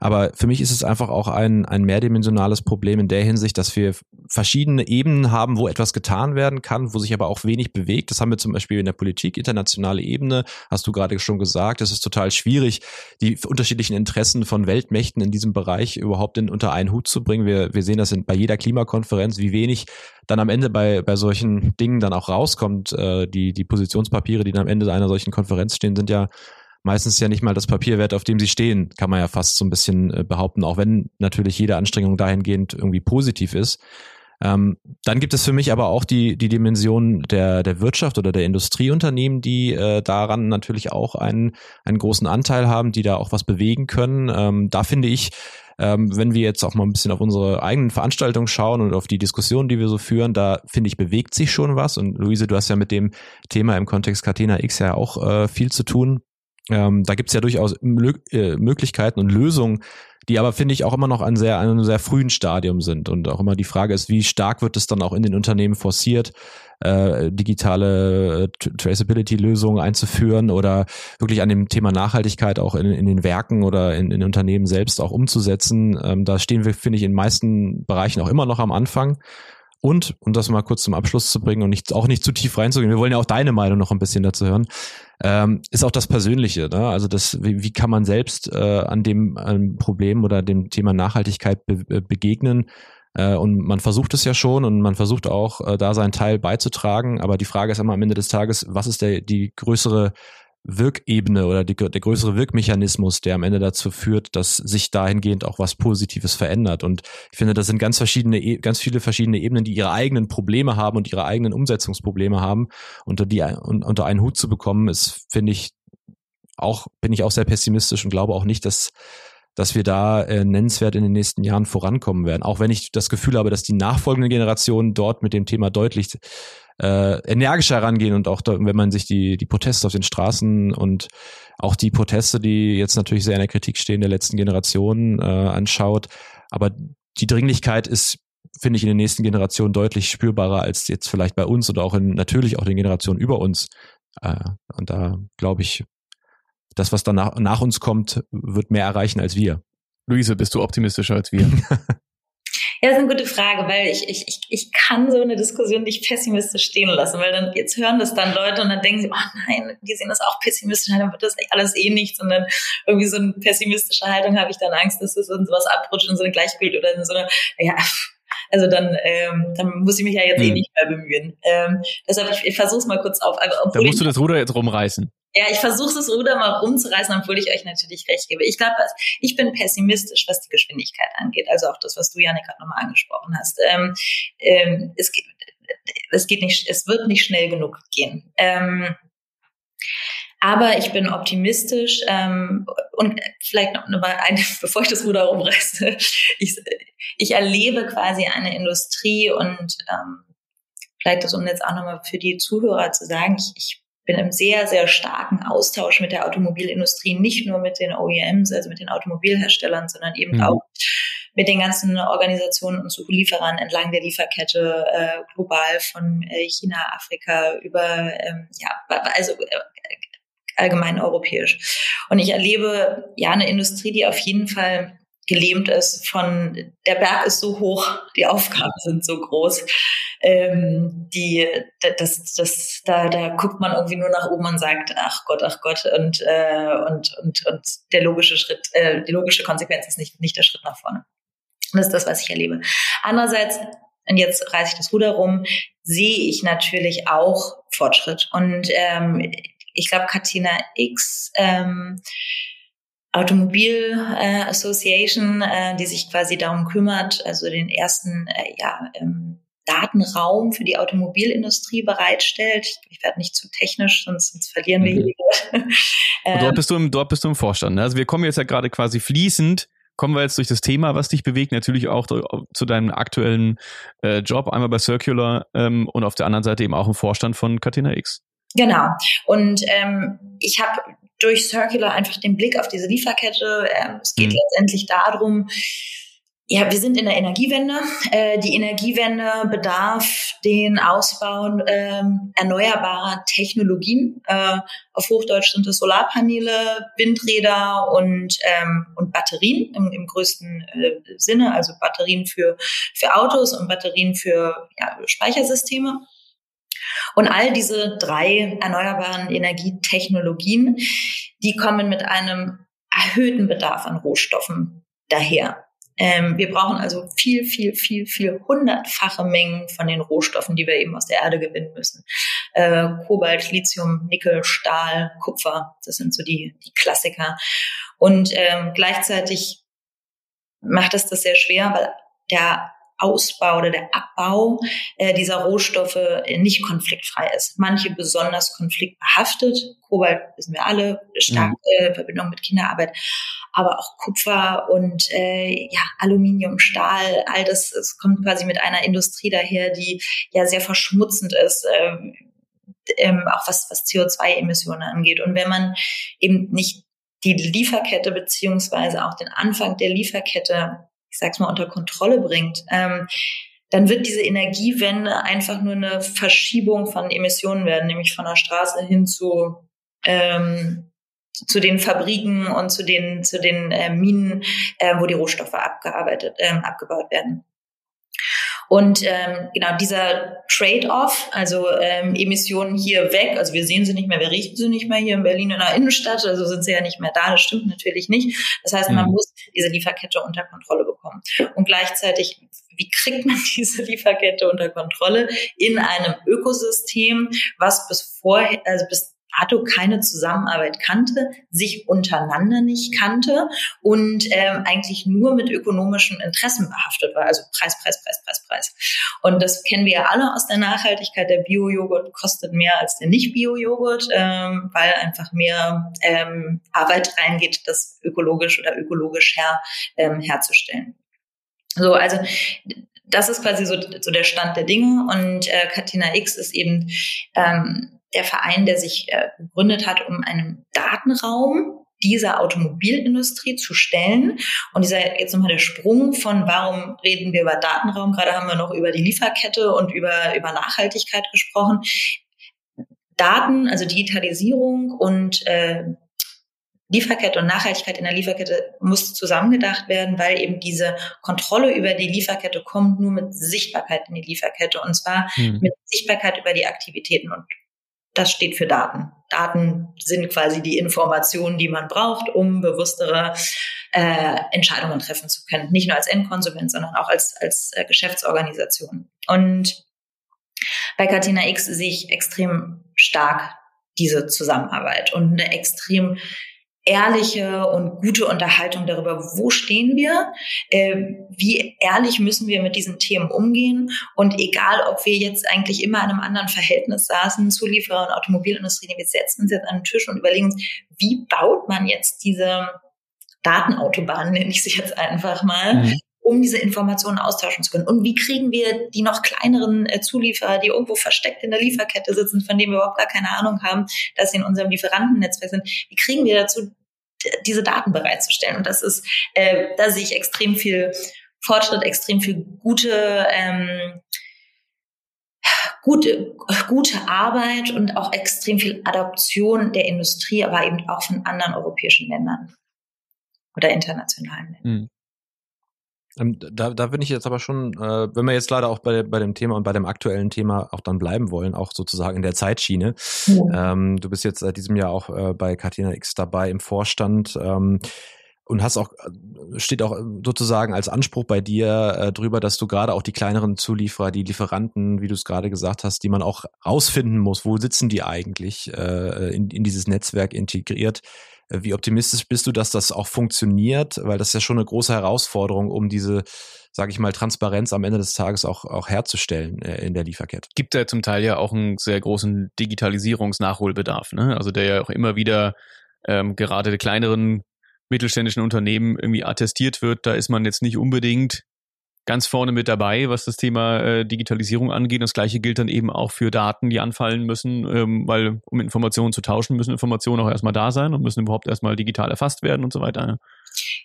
Aber für mich ist es einfach auch ein, ein mehrdimensionales Problem in der Hinsicht, dass wir verschiedene Ebenen haben, wo etwas getan werden kann, wo sich aber auch wenig bewegt. Das haben wir zum Beispiel in der Politik, internationale Ebene, hast du gerade schon gesagt. Es ist total schwierig, die unterschiedlichen Interessen von Weltmächten in diesem Bereich überhaupt in, unter einen Hut zu bringen. Wir, wir sehen das in, bei jeder Klimakonferenz, wie wenig dann am Ende bei, bei solchen Dingen dann auch rauskommt. Äh, die, die Positionspapiere, die dann am Ende einer solchen Konferenz stehen, sind ja meistens ja nicht mal das Papier wert, auf dem sie stehen, kann man ja fast so ein bisschen äh, behaupten, auch wenn natürlich jede Anstrengung dahingehend irgendwie positiv ist. Ähm, dann gibt es für mich aber auch die, die Dimension der, der Wirtschaft oder der Industrieunternehmen, die äh, daran natürlich auch einen, einen großen Anteil haben, die da auch was bewegen können. Ähm, da finde ich, ähm, wenn wir jetzt auch mal ein bisschen auf unsere eigenen Veranstaltungen schauen und auf die Diskussionen, die wir so führen, da finde ich, bewegt sich schon was. Und Luise, du hast ja mit dem Thema im Kontext Catena X ja auch äh, viel zu tun. Ähm, da gibt es ja durchaus äh, Möglichkeiten und Lösungen, die aber, finde ich, auch immer noch an, sehr, an einem sehr frühen Stadium sind. Und auch immer die Frage ist, wie stark wird es dann auch in den Unternehmen forciert, äh, digitale äh, Traceability-Lösungen einzuführen oder wirklich an dem Thema Nachhaltigkeit auch in, in den Werken oder in, in Unternehmen selbst auch umzusetzen. Ähm, da stehen wir, finde ich, in meisten Bereichen auch immer noch am Anfang. Und, um das mal kurz zum Abschluss zu bringen und nicht, auch nicht zu tief reinzugehen, wir wollen ja auch deine Meinung noch ein bisschen dazu hören, ähm, ist auch das Persönliche. Ne? Also das, wie, wie kann man selbst äh, an dem an Problem oder dem Thema Nachhaltigkeit be äh, begegnen? Äh, und man versucht es ja schon und man versucht auch, äh, da seinen Teil beizutragen. Aber die Frage ist immer am Ende des Tages, was ist der, die größere Wirkebene oder die, der größere Wirkmechanismus, der am Ende dazu führt, dass sich dahingehend auch was Positives verändert. Und ich finde, das sind ganz verschiedene, e, ganz viele verschiedene Ebenen, die ihre eigenen Probleme haben und ihre eigenen Umsetzungsprobleme haben. Unter die unter einen Hut zu bekommen, ist, finde ich, auch bin ich auch sehr pessimistisch und glaube auch nicht, dass dass wir da äh, nennenswert in den nächsten Jahren vorankommen werden. Auch wenn ich das Gefühl habe, dass die nachfolgenden Generationen dort mit dem Thema deutlich äh, energischer herangehen und auch wenn man sich die, die Proteste auf den Straßen und auch die Proteste, die jetzt natürlich sehr in der Kritik stehen der letzten Generationen äh, anschaut. Aber die Dringlichkeit ist, finde ich, in den nächsten Generationen deutlich spürbarer als jetzt vielleicht bei uns oder auch in natürlich auch den Generationen über uns. Äh, und da glaube ich, das, was danach nach uns kommt, wird mehr erreichen als wir. Luise, bist du optimistischer als wir? Ja, das ist eine gute Frage, weil ich, ich, ich, ich kann so eine Diskussion nicht pessimistisch stehen lassen, weil dann jetzt hören das dann Leute und dann denken sie, oh nein, die sehen das auch pessimistisch, dann wird das alles eh nichts und dann irgendwie so eine pessimistische Haltung habe ich dann Angst, dass das in sowas abrutscht, in so ein Gleichbild oder in so eine, ja, also dann, ähm, dann muss ich mich ja jetzt eh hm. eh nicht mehr bemühen. Ähm, deshalb, ich, ich versuche es mal kurz auf. Also, da musst du das Ruder jetzt rumreißen. Ja, ich versuche das Ruder mal rumzureißen, obwohl ich euch natürlich recht gebe. Ich glaube, ich bin pessimistisch, was die Geschwindigkeit angeht. Also auch das, was du, Janik, gerade nochmal angesprochen hast. Ähm, ähm, es, geht, es geht nicht, es wird nicht schnell genug gehen. Ähm, aber ich bin optimistisch ähm, und vielleicht noch mal eine, bevor ich das Ruder rumreiße. Ich, ich erlebe quasi eine Industrie und ähm, vielleicht das, um jetzt auch nochmal für die Zuhörer zu sagen, ich, ich bin im sehr, sehr starken Austausch mit der Automobilindustrie, nicht nur mit den OEMs, also mit den Automobilherstellern, sondern eben mhm. auch mit den ganzen Organisationen und Zulieferern entlang der Lieferkette äh, global von äh, China, Afrika über ähm, ja also äh, allgemein europäisch. Und ich erlebe ja eine Industrie, die auf jeden Fall gelähmt ist von der Berg ist so hoch, die Aufgaben sind so groß. Ähm, die, das, das, da, da guckt man irgendwie nur nach oben und sagt, ach Gott, ach Gott, und, äh, und, und, und der logische Schritt, äh, die logische Konsequenz ist nicht, nicht der Schritt nach vorne. das ist das, was ich erlebe. Andererseits, und jetzt reiße ich das Ruder rum, sehe ich natürlich auch Fortschritt. Und ähm, ich glaube, Katina X ähm, Automobil äh, Association, äh, die sich quasi darum kümmert, also den ersten äh, ja, ähm, Datenraum für die Automobilindustrie bereitstellt. Ich werde nicht zu technisch, sonst, sonst verlieren wir mhm. hier. ähm, dort bist du im, dort bist du im Vorstand. Ne? Also wir kommen jetzt ja gerade quasi fließend kommen wir jetzt durch das Thema, was dich bewegt, natürlich auch zu deinem aktuellen äh, Job, einmal bei Circular ähm, und auf der anderen Seite eben auch im Vorstand von Catena X. Genau. Und ähm, ich habe durch Circular einfach den Blick auf diese Lieferkette. Ähm, es geht mhm. letztendlich darum, ja, wir sind in der Energiewende. Äh, die Energiewende bedarf den Ausbau ähm, erneuerbarer Technologien. Äh, auf Hochdeutsch sind es Solarpaneele, Windräder und, ähm, und Batterien im, im größten äh, Sinne, also Batterien für, für Autos und Batterien für ja, Speichersysteme. Und all diese drei erneuerbaren Energietechnologien, die kommen mit einem erhöhten Bedarf an Rohstoffen daher. Ähm, wir brauchen also viel, viel, viel, viel hundertfache Mengen von den Rohstoffen, die wir eben aus der Erde gewinnen müssen. Äh, Kobalt, Lithium, Nickel, Stahl, Kupfer, das sind so die, die Klassiker. Und ähm, gleichzeitig macht es das sehr schwer, weil der Ausbau oder der Abbau äh, dieser Rohstoffe nicht konfliktfrei ist. Manche besonders konfliktbehaftet. Kobalt wissen wir alle, starke mhm. äh, Verbindung mit Kinderarbeit. Aber auch Kupfer und äh, ja, Aluminium, Stahl, all das, es kommt quasi mit einer Industrie daher, die ja sehr verschmutzend ist. Ähm, ähm, auch was, was CO2-Emissionen angeht. Und wenn man eben nicht die Lieferkette beziehungsweise auch den Anfang der Lieferkette ich sag's mal, unter Kontrolle bringt, ähm, dann wird diese Energiewende einfach nur eine Verschiebung von Emissionen werden, nämlich von der Straße hin zu ähm, zu den Fabriken und zu den zu den äh, Minen, äh, wo die Rohstoffe abgearbeitet, ähm, abgebaut werden. Und ähm, genau dieser Trade-off, also ähm, Emissionen hier weg, also wir sehen sie nicht mehr, wir riechen sie nicht mehr hier in Berlin in der Innenstadt, also sind sie ja nicht mehr da, das stimmt natürlich nicht. Das heißt, man mhm. muss diese Lieferkette unter Kontrolle bekommen. Und gleichzeitig, wie kriegt man diese Lieferkette unter Kontrolle in einem Ökosystem, was bis vorher, also bis dato keine Zusammenarbeit kannte, sich untereinander nicht kannte und ähm, eigentlich nur mit ökonomischen Interessen behaftet war. Also Preis, Preis, Preis, Preis, Preis. Und das kennen wir ja alle aus der Nachhaltigkeit. Der Bio-Joghurt kostet mehr als der Nicht-Bio-Joghurt, ähm, weil einfach mehr ähm, Arbeit reingeht, das ökologisch oder ökologisch her, ähm, herzustellen. So, also das ist quasi so, so der Stand der Dinge und äh, Katina X ist eben ähm, der Verein, der sich äh, gegründet hat, um einen Datenraum dieser Automobilindustrie zu stellen. Und dieser, jetzt nochmal der Sprung von, warum reden wir über Datenraum? Gerade haben wir noch über die Lieferkette und über, über Nachhaltigkeit gesprochen. Daten, also Digitalisierung und äh, Lieferkette und Nachhaltigkeit in der Lieferkette muss zusammengedacht werden, weil eben diese Kontrolle über die Lieferkette kommt nur mit Sichtbarkeit in die Lieferkette und zwar mhm. mit Sichtbarkeit über die Aktivitäten und das steht für Daten. Daten sind quasi die Informationen, die man braucht, um bewusstere äh, Entscheidungen treffen zu können. Nicht nur als Endkonsument, sondern auch als, als äh, Geschäftsorganisation. Und bei Katina X sehe ich extrem stark diese Zusammenarbeit und eine extrem ehrliche und gute Unterhaltung darüber, wo stehen wir, äh, wie ehrlich müssen wir mit diesen Themen umgehen und egal, ob wir jetzt eigentlich immer in einem anderen Verhältnis saßen, Zulieferer und Automobilindustrie, wir setzen uns jetzt an den Tisch und überlegen uns, wie baut man jetzt diese Datenautobahn, nenne ich sie jetzt einfach mal, mhm um diese Informationen austauschen zu können. Und wie kriegen wir die noch kleineren äh, Zulieferer, die irgendwo versteckt in der Lieferkette sitzen, von denen wir überhaupt gar keine Ahnung haben, dass sie in unserem Lieferantennetzwerk sind, wie kriegen wir dazu, diese Daten bereitzustellen? Und das ist, äh, da sehe ich extrem viel Fortschritt, extrem viel gute ähm, gute, gute Arbeit und auch extrem viel Adoption der Industrie, aber eben auch von anderen europäischen Ländern oder internationalen Ländern. Ähm, da, da bin ich jetzt aber schon, äh, wenn wir jetzt leider auch bei, bei dem Thema und bei dem aktuellen Thema auch dann bleiben wollen, auch sozusagen in der Zeitschiene. Ja. Ähm, du bist jetzt seit diesem Jahr auch äh, bei Katina X dabei im Vorstand. Ähm, und hast auch, steht auch sozusagen als Anspruch bei dir äh, drüber, dass du gerade auch die kleineren Zulieferer, die Lieferanten, wie du es gerade gesagt hast, die man auch rausfinden muss, wo sitzen die eigentlich äh, in, in dieses Netzwerk integriert, wie optimistisch bist du, dass das auch funktioniert? Weil das ist ja schon eine große Herausforderung, um diese, sage ich mal, Transparenz am Ende des Tages auch, auch herzustellen äh, in der Lieferkette. Gibt ja zum Teil ja auch einen sehr großen Digitalisierungsnachholbedarf, ne? Also der ja auch immer wieder ähm, gerade der kleineren mittelständischen Unternehmen irgendwie attestiert wird. Da ist man jetzt nicht unbedingt ganz vorne mit dabei, was das Thema äh, Digitalisierung angeht. Das gleiche gilt dann eben auch für Daten, die anfallen müssen, ähm, weil um Informationen zu tauschen, müssen Informationen auch erstmal da sein und müssen überhaupt erstmal digital erfasst werden und so weiter.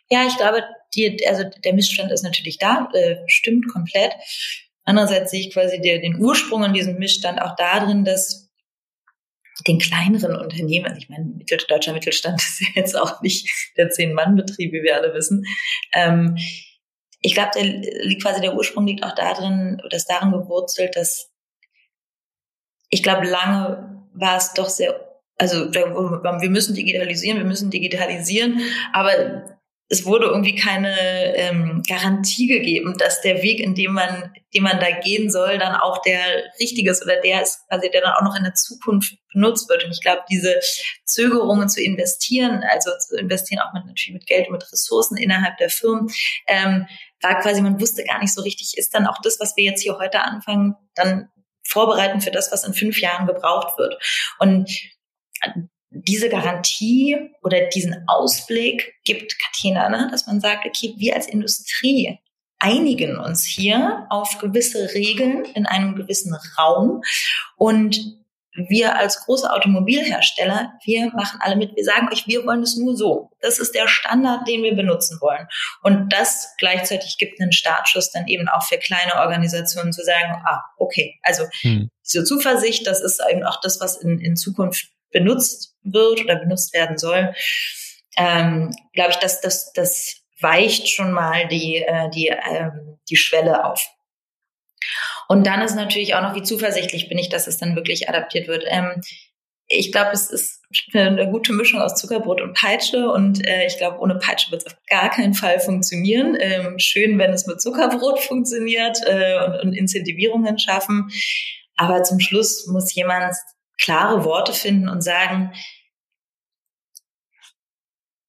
Ja, ich glaube, die, also der Missstand ist natürlich da, äh, stimmt komplett. Andererseits sehe ich quasi der, den Ursprung an diesem Missstand auch darin, dass den kleineren Unternehmen, also ich meine, Mittel, deutscher Mittelstand ist ja jetzt auch nicht der Zehn-Mann-Betrieb, wie wir alle wissen, ähm, ich glaube, der liegt quasi der Ursprung liegt auch darin, oder ist darin gewurzelt, dass ich glaube, lange war es doch sehr, also wir müssen digitalisieren, wir müssen digitalisieren, aber es wurde irgendwie keine ähm, Garantie gegeben, dass der Weg, in dem man, den man da gehen soll, dann auch der richtige ist oder der ist quasi, der dann auch noch in der Zukunft benutzt wird. Und ich glaube, diese Zögerungen zu investieren, also zu investieren auch mit, natürlich mit Geld und mit Ressourcen innerhalb der Firmen, ähm, war quasi, man wusste gar nicht so richtig, ist dann auch das, was wir jetzt hier heute anfangen, dann vorbereiten für das, was in fünf Jahren gebraucht wird. Und diese Garantie oder diesen Ausblick gibt Katina, ne? dass man sagt, okay, wir als Industrie einigen uns hier auf gewisse Regeln in einem gewissen Raum und wir als große Automobilhersteller, wir machen alle mit, wir sagen euch, wir wollen es nur so. Das ist der Standard, den wir benutzen wollen. Und das gleichzeitig gibt einen Startschuss dann eben auch für kleine Organisationen zu sagen, ah, okay, also hm. diese Zuversicht, das ist eben auch das, was in, in Zukunft benutzt wird oder benutzt werden soll, ähm, glaube ich, dass das, das weicht schon mal die, äh, die, ähm, die Schwelle auf. Und dann ist natürlich auch noch, wie zuversichtlich bin ich, dass es dann wirklich adaptiert wird. Ähm, ich glaube, es ist eine gute Mischung aus Zuckerbrot und Peitsche und äh, ich glaube, ohne Peitsche wird es auf gar keinen Fall funktionieren. Ähm, schön, wenn es mit Zuckerbrot funktioniert äh, und, und Incentivierungen schaffen. Aber zum Schluss muss jemand klare Worte finden und sagen,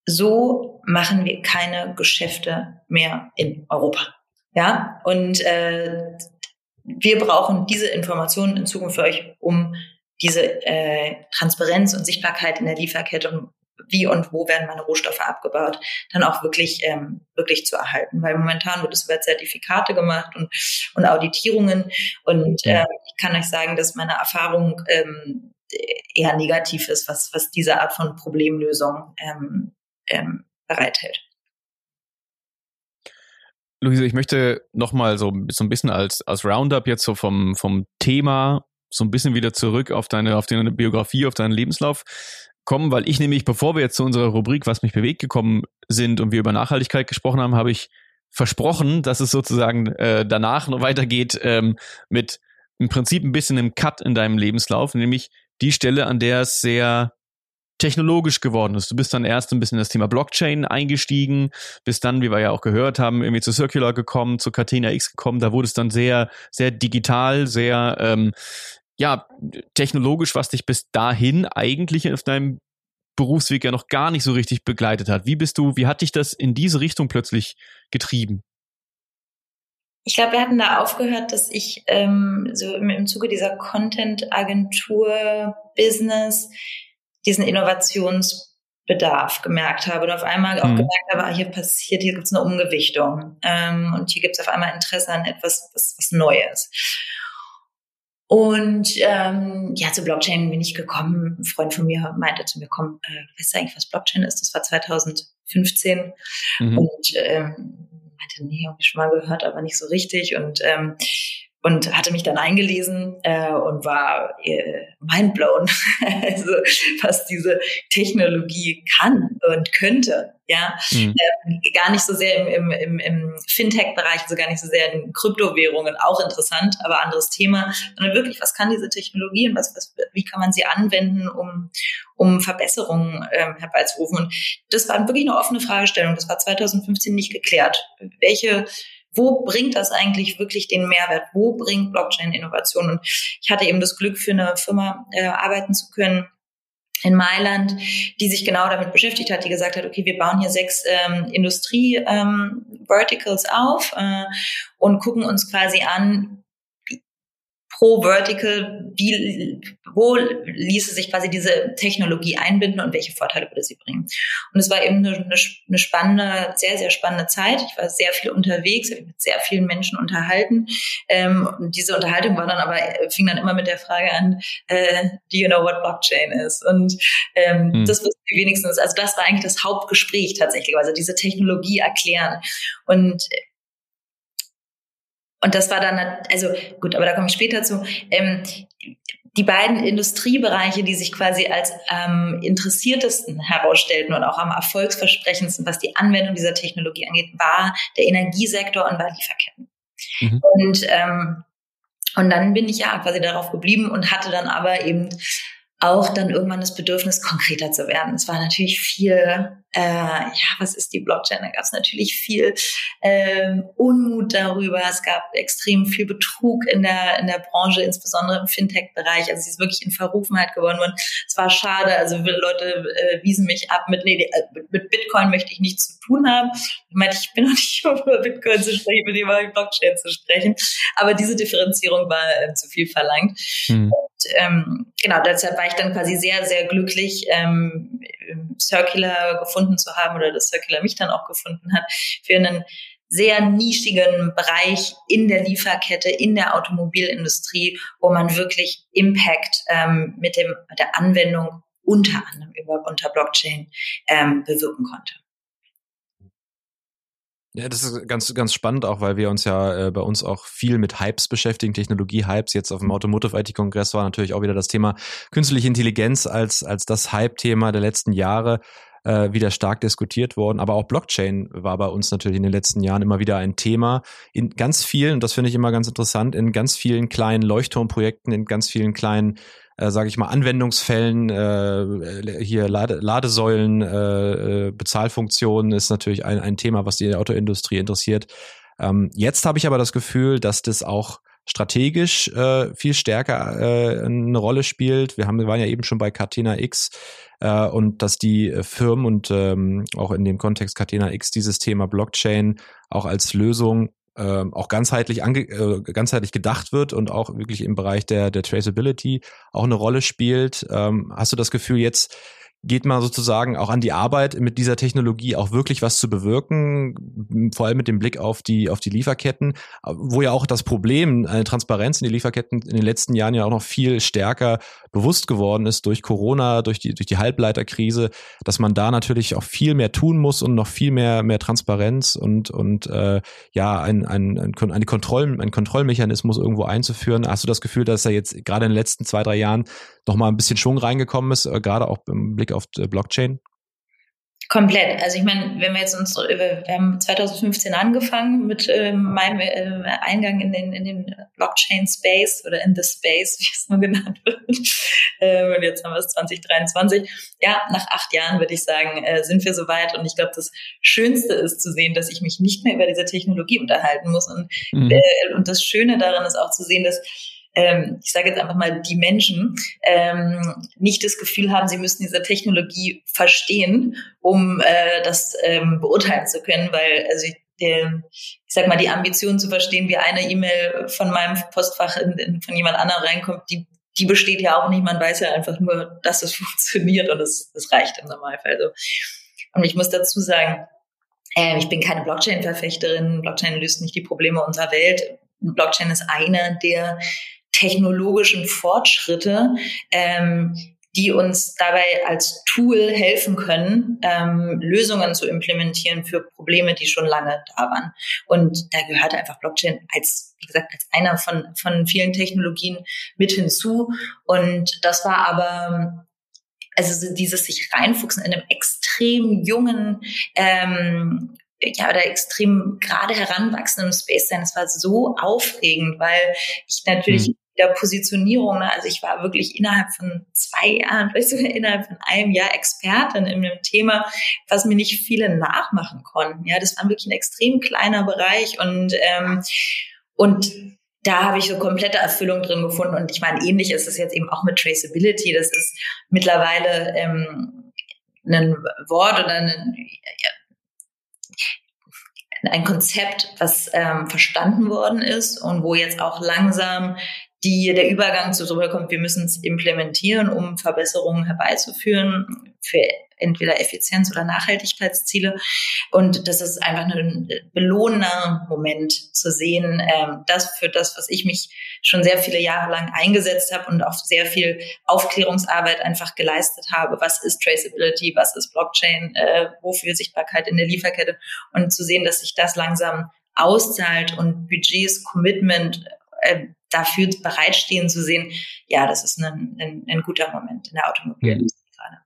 so machen wir keine Geschäfte mehr in Europa. Ja, und äh, wir brauchen diese Informationen in Zukunft für euch, um diese äh, Transparenz und Sichtbarkeit in der Lieferkette wie und wo werden meine Rohstoffe abgebaut, dann auch wirklich, ähm, wirklich zu erhalten. Weil momentan wird es über Zertifikate gemacht und, und Auditierungen. Und äh, ich kann euch sagen, dass meine Erfahrung ähm, eher negativ ist, was, was diese Art von Problemlösung ähm, ähm, bereithält. Luise, ich möchte nochmal so, so ein bisschen als, als Roundup jetzt so vom, vom Thema so ein bisschen wieder zurück auf deine, auf deine Biografie, auf deinen Lebenslauf kommen, weil ich nämlich, bevor wir jetzt zu unserer Rubrik, was mich bewegt, gekommen sind und wir über Nachhaltigkeit gesprochen haben, habe ich versprochen, dass es sozusagen äh, danach noch weitergeht ähm, mit im Prinzip ein bisschen einem Cut in deinem Lebenslauf, nämlich die Stelle, an der es sehr technologisch geworden ist. Du bist dann erst ein bisschen in das Thema Blockchain eingestiegen, bist dann, wie wir ja auch gehört haben, irgendwie zu Circular gekommen, zu Catena X gekommen. Da wurde es dann sehr, sehr digital, sehr ähm, ja, technologisch, was dich bis dahin eigentlich auf deinem Berufsweg ja noch gar nicht so richtig begleitet hat. Wie bist du, wie hat dich das in diese Richtung plötzlich getrieben? Ich glaube, wir hatten da aufgehört, dass ich ähm, so im, im Zuge dieser Content-Agentur-Business diesen Innovationsbedarf gemerkt habe und auf einmal auch mhm. gemerkt habe, ah, hier passiert, hier gibt es eine Umgewichtung ähm, und hier gibt es auf einmal Interesse an etwas, was, was Neues. Und ähm, ja, zu Blockchain bin ich gekommen. Ein Freund von mir meinte zu mir, komm, äh, weißt du eigentlich, was Blockchain ist? Das war 2015. Mhm. Und ähm, meinte, nee, habe ich schon mal gehört, aber nicht so richtig. Und ähm, und hatte mich dann eingelesen äh, und war äh, mindblown, also was diese Technologie kann und könnte. Ja, mhm. ähm, gar nicht so sehr im, im, im, im Fintech-Bereich, also gar nicht so sehr in Kryptowährungen, auch interessant, aber anderes Thema, sondern wirklich, was kann diese Technologie und was, was, wie kann man sie anwenden, um, um Verbesserungen ähm, herbeizurufen? Und das war wirklich eine offene Fragestellung. Das war 2015 nicht geklärt. Welche wo bringt das eigentlich wirklich den Mehrwert? Wo bringt Blockchain Innovation? Und ich hatte eben das Glück, für eine Firma äh, arbeiten zu können, in Mailand, die sich genau damit beschäftigt hat, die gesagt hat, okay, wir bauen hier sechs ähm, Industrie-Verticals ähm, auf äh, und gucken uns quasi an, pro Vertical, wie, wo ließe sich quasi diese Technologie einbinden und welche Vorteile würde sie bringen. Und es war eben eine, eine spannende, sehr, sehr spannende Zeit. Ich war sehr viel unterwegs, habe mit sehr vielen Menschen unterhalten. Ähm, und diese Unterhaltung war dann aber, fing dann immer mit der Frage an, äh, do you know what Blockchain is? Und ähm, hm. das wussten die wenigstens, also das war eigentlich das Hauptgespräch tatsächlich, also diese Technologie erklären. Und und das war dann, also gut, aber da komme ich später zu. Ähm, die beiden Industriebereiche, die sich quasi als ähm, interessiertesten herausstellten und auch am erfolgsversprechendsten, was die Anwendung dieser Technologie angeht, war der Energiesektor und war Lieferketten. Mhm. Und ähm, und dann bin ich ja quasi darauf geblieben und hatte dann aber eben auch dann irgendwann das Bedürfnis, konkreter zu werden. Es war natürlich viel, äh, ja, was ist die Blockchain? Da gab es natürlich viel ähm, Unmut darüber. Es gab extrem viel Betrug in der, in der Branche, insbesondere im Fintech-Bereich. Also sie ist wirklich in Verrufenheit geworden worden. Es war schade. Also Leute äh, wiesen mich ab mit, nee, äh, mit Bitcoin möchte ich nichts zu tun haben. Ich meinte, ich bin noch nicht über Bitcoin zu sprechen, mit über Blockchain zu sprechen. Aber diese Differenzierung war äh, zu viel verlangt. Hm ähm, genau, deshalb war ich dann quasi sehr, sehr glücklich, ähm, Circular gefunden zu haben oder dass Circular mich dann auch gefunden hat für einen sehr nischigen Bereich in der Lieferkette, in der Automobilindustrie, wo man wirklich Impact ähm, mit, dem, der Anwendung unter anderem über unter Blockchain ähm, bewirken konnte. Ja, das ist ganz, ganz spannend auch, weil wir uns ja äh, bei uns auch viel mit Hypes beschäftigen, Technologie-Hypes. Jetzt auf dem Automotive IT-Kongress war natürlich auch wieder das Thema künstliche Intelligenz als, als das Hype-Thema der letzten Jahre äh, wieder stark diskutiert worden. Aber auch Blockchain war bei uns natürlich in den letzten Jahren immer wieder ein Thema. In ganz vielen, und das finde ich immer ganz interessant, in ganz vielen kleinen Leuchtturmprojekten, in ganz vielen kleinen äh, sage ich mal, Anwendungsfällen, äh, hier Lade, Ladesäulen, äh, äh, Bezahlfunktionen ist natürlich ein, ein Thema, was die Autoindustrie interessiert. Ähm, jetzt habe ich aber das Gefühl, dass das auch strategisch äh, viel stärker äh, eine Rolle spielt. Wir haben, wir waren ja eben schon bei Catena X äh, und dass die Firmen und ähm, auch in dem Kontext Catena X dieses Thema Blockchain auch als Lösung äh, auch ganzheitlich ange äh, ganzheitlich gedacht wird und auch wirklich im Bereich der der Traceability auch eine Rolle spielt. Ähm, hast du das Gefühl jetzt geht man sozusagen auch an die Arbeit, mit dieser Technologie auch wirklich was zu bewirken, vor allem mit dem Blick auf die, auf die Lieferketten, wo ja auch das Problem, eine Transparenz in die Lieferketten in den letzten Jahren ja auch noch viel stärker bewusst geworden ist durch Corona, durch die, durch die Halbleiterkrise, dass man da natürlich auch viel mehr tun muss und noch viel mehr, mehr Transparenz und, und äh, ja, ein, ein, ein, eine Kontroll, ein Kontrollmechanismus irgendwo einzuführen. Hast du das Gefühl, dass da jetzt gerade in den letzten zwei, drei Jahren noch mal ein bisschen Schwung reingekommen ist, äh, gerade auch im Blick auf äh, Blockchain? Komplett. Also ich meine, wenn wir jetzt uns, wir haben 2015 angefangen mit äh, meinem äh, Eingang in den, in den Blockchain-Space oder in the Space, wie es nur genannt wird. Äh, und jetzt haben wir es 2023. Ja, nach acht Jahren würde ich sagen, äh, sind wir soweit. Und ich glaube, das Schönste ist zu sehen, dass ich mich nicht mehr über diese Technologie unterhalten muss. Und, mhm. äh, und das Schöne daran ist auch zu sehen, dass ähm, ich sage jetzt einfach mal, die Menschen ähm, nicht das Gefühl haben, sie müssen diese Technologie verstehen, um äh, das ähm, beurteilen zu können, weil also ich, der, ich sag mal, die Ambition zu verstehen, wie eine E-Mail von meinem Postfach in, in, von jemand anderem reinkommt, die die besteht ja auch nicht. Man weiß ja einfach nur, dass es funktioniert und es, es reicht im Normalfall so. Und ich muss dazu sagen, äh, ich bin keine Blockchain-Verfechterin. Blockchain löst nicht die Probleme unserer Welt. Blockchain ist einer der technologischen Fortschritte, ähm, die uns dabei als Tool helfen können, ähm, Lösungen zu implementieren für Probleme, die schon lange da waren. Und da gehört einfach Blockchain als, wie gesagt, als einer von, von vielen Technologien mit hinzu. Und das war aber also dieses sich reinfuchsen in einem extrem jungen ähm, ja, oder extrem gerade heranwachsenden Space sein. Es war so aufregend, weil ich natürlich mhm der Positionierung. Ne? Also ich war wirklich innerhalb von zwei Jahren, vielleicht sogar innerhalb von einem Jahr Expertin in einem Thema, was mir nicht viele nachmachen konnten. Ja, das war wirklich ein extrem kleiner Bereich und ähm, und da habe ich so komplette Erfüllung drin gefunden. Und ich meine, ähnlich ist es jetzt eben auch mit Traceability. Das ist mittlerweile ähm, ein Wort oder ein, ein Konzept, was ähm, verstanden worden ist und wo jetzt auch langsam die der Übergang zu so kommt, wir müssen es implementieren, um Verbesserungen herbeizuführen für entweder Effizienz- oder Nachhaltigkeitsziele. Und das ist einfach ein belohnender Moment zu sehen, ähm, das für das, was ich mich schon sehr viele Jahre lang eingesetzt habe und auch sehr viel Aufklärungsarbeit einfach geleistet habe. Was ist Traceability? Was ist Blockchain? Äh, wofür Sichtbarkeit in der Lieferkette? Und zu sehen, dass sich das langsam auszahlt und Budgets, Commitment äh, dafür bereitstehen zu sehen, ja, das ist ein, ein, ein guter Moment in der Automobilindustrie ja. gerade.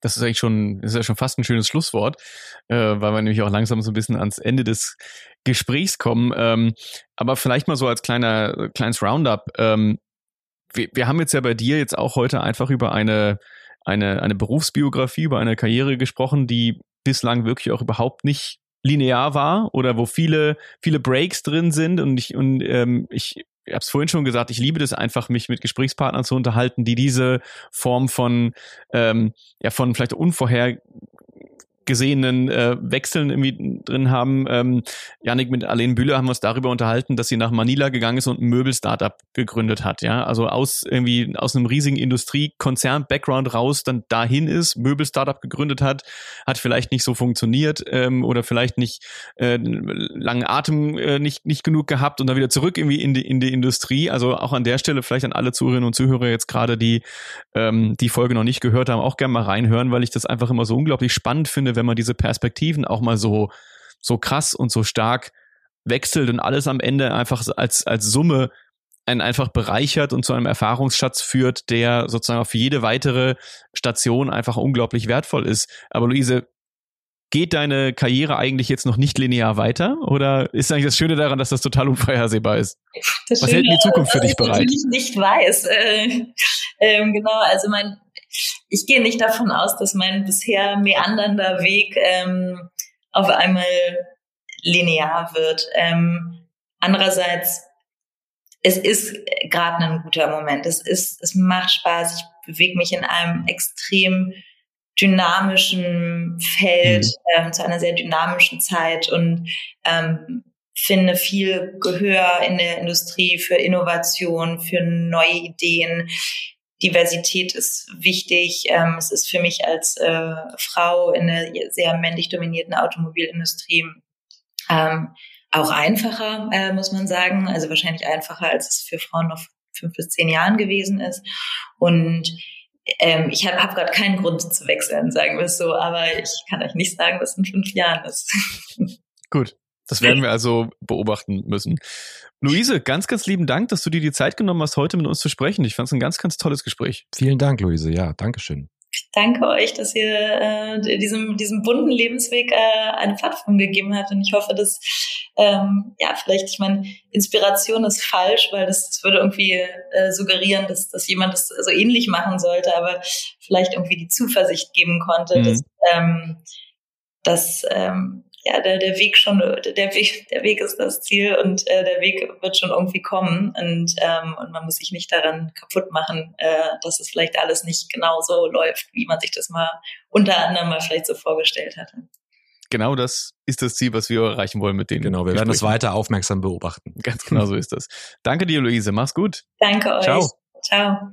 Das ist eigentlich schon, ist ja schon fast ein schönes Schlusswort, äh, weil wir nämlich auch langsam so ein bisschen ans Ende des Gesprächs kommen. Ähm, aber vielleicht mal so als kleiner, kleines Roundup. Ähm, wir, wir haben jetzt ja bei dir jetzt auch heute einfach über eine, eine, eine Berufsbiografie, über eine Karriere gesprochen, die bislang wirklich auch überhaupt nicht linear war oder wo viele, viele Breaks drin sind und ich, und ähm, ich ich habe es vorhin schon gesagt, ich liebe das einfach, mich mit Gesprächspartnern zu unterhalten, die diese Form von, ähm, ja, von vielleicht unvorher gesehenen äh, Wechseln irgendwie drin haben. Ähm, Janik mit Alain Bühler haben wir uns darüber unterhalten, dass sie nach Manila gegangen ist und ein Möbel-Startup gegründet hat. Ja, also aus irgendwie aus einem riesigen Industriekonzern-Background raus dann dahin ist, Möbel-Startup gegründet hat, hat vielleicht nicht so funktioniert ähm, oder vielleicht nicht äh, langen Atem äh, nicht nicht genug gehabt und dann wieder zurück irgendwie in die in die Industrie. Also auch an der Stelle vielleicht an alle Zuhörerinnen und Zuhörer jetzt gerade die ähm, die Folge noch nicht gehört haben, auch gerne mal reinhören, weil ich das einfach immer so unglaublich spannend finde wenn man diese Perspektiven auch mal so, so krass und so stark wechselt und alles am Ende einfach als, als Summe einen einfach bereichert und zu einem Erfahrungsschatz führt, der sozusagen auf jede weitere Station einfach unglaublich wertvoll ist. Aber Luise, geht deine Karriere eigentlich jetzt noch nicht linear weiter? Oder ist eigentlich das Schöne daran, dass das total unvorhersehbar ist? Das Was Schöne, hält die Zukunft für dich bereit? Ich nicht weiß. Äh, äh, genau, also mein ich gehe nicht davon aus, dass mein bisher meandernder Weg ähm, auf einmal linear wird. Ähm, andererseits es ist gerade ein guter Moment. Es ist, es macht Spaß. Ich bewege mich in einem extrem dynamischen Feld mhm. ähm, zu einer sehr dynamischen Zeit und ähm, finde viel Gehör in der Industrie für Innovation, für neue Ideen. Diversität ist wichtig. Ähm, es ist für mich als äh, Frau in der sehr männlich dominierten Automobilindustrie ähm, auch einfacher, äh, muss man sagen. Also wahrscheinlich einfacher, als es für Frauen noch fünf bis zehn Jahren gewesen ist. Und ähm, ich habe hab, hab gerade keinen Grund zu wechseln, sagen wir es so, aber ich kann euch nicht sagen, was in fünf Jahren ist. Gut, das werden wir also beobachten müssen. Luise, ganz, ganz lieben Dank, dass du dir die Zeit genommen hast, heute mit uns zu sprechen. Ich fand es ein ganz, ganz tolles Gespräch. Vielen Dank, Luise. Ja, Dankeschön. Ich danke euch, dass ihr äh, diesem, diesem bunten Lebensweg äh, eine Plattform gegeben habt. Und ich hoffe, dass, ähm, ja, vielleicht, ich meine, Inspiration ist falsch, weil das, das würde irgendwie äh, suggerieren, dass, dass jemand das so ähnlich machen sollte, aber vielleicht irgendwie die Zuversicht geben konnte, mhm. dass, ähm, dass ähm, ja, der, der Weg schon, der Weg, der Weg ist das Ziel und äh, der Weg wird schon irgendwie kommen und, ähm, und man muss sich nicht daran kaputt machen, äh, dass es vielleicht alles nicht genau so läuft, wie man sich das mal unter anderem mal vielleicht so vorgestellt hatte. Genau das ist das Ziel, was wir erreichen wollen mit denen. Genau, wir werden das weiter aufmerksam beobachten. Ganz genau so ist das. Danke dir, Luise. Mach's gut. Danke euch. Ciao. Ciao.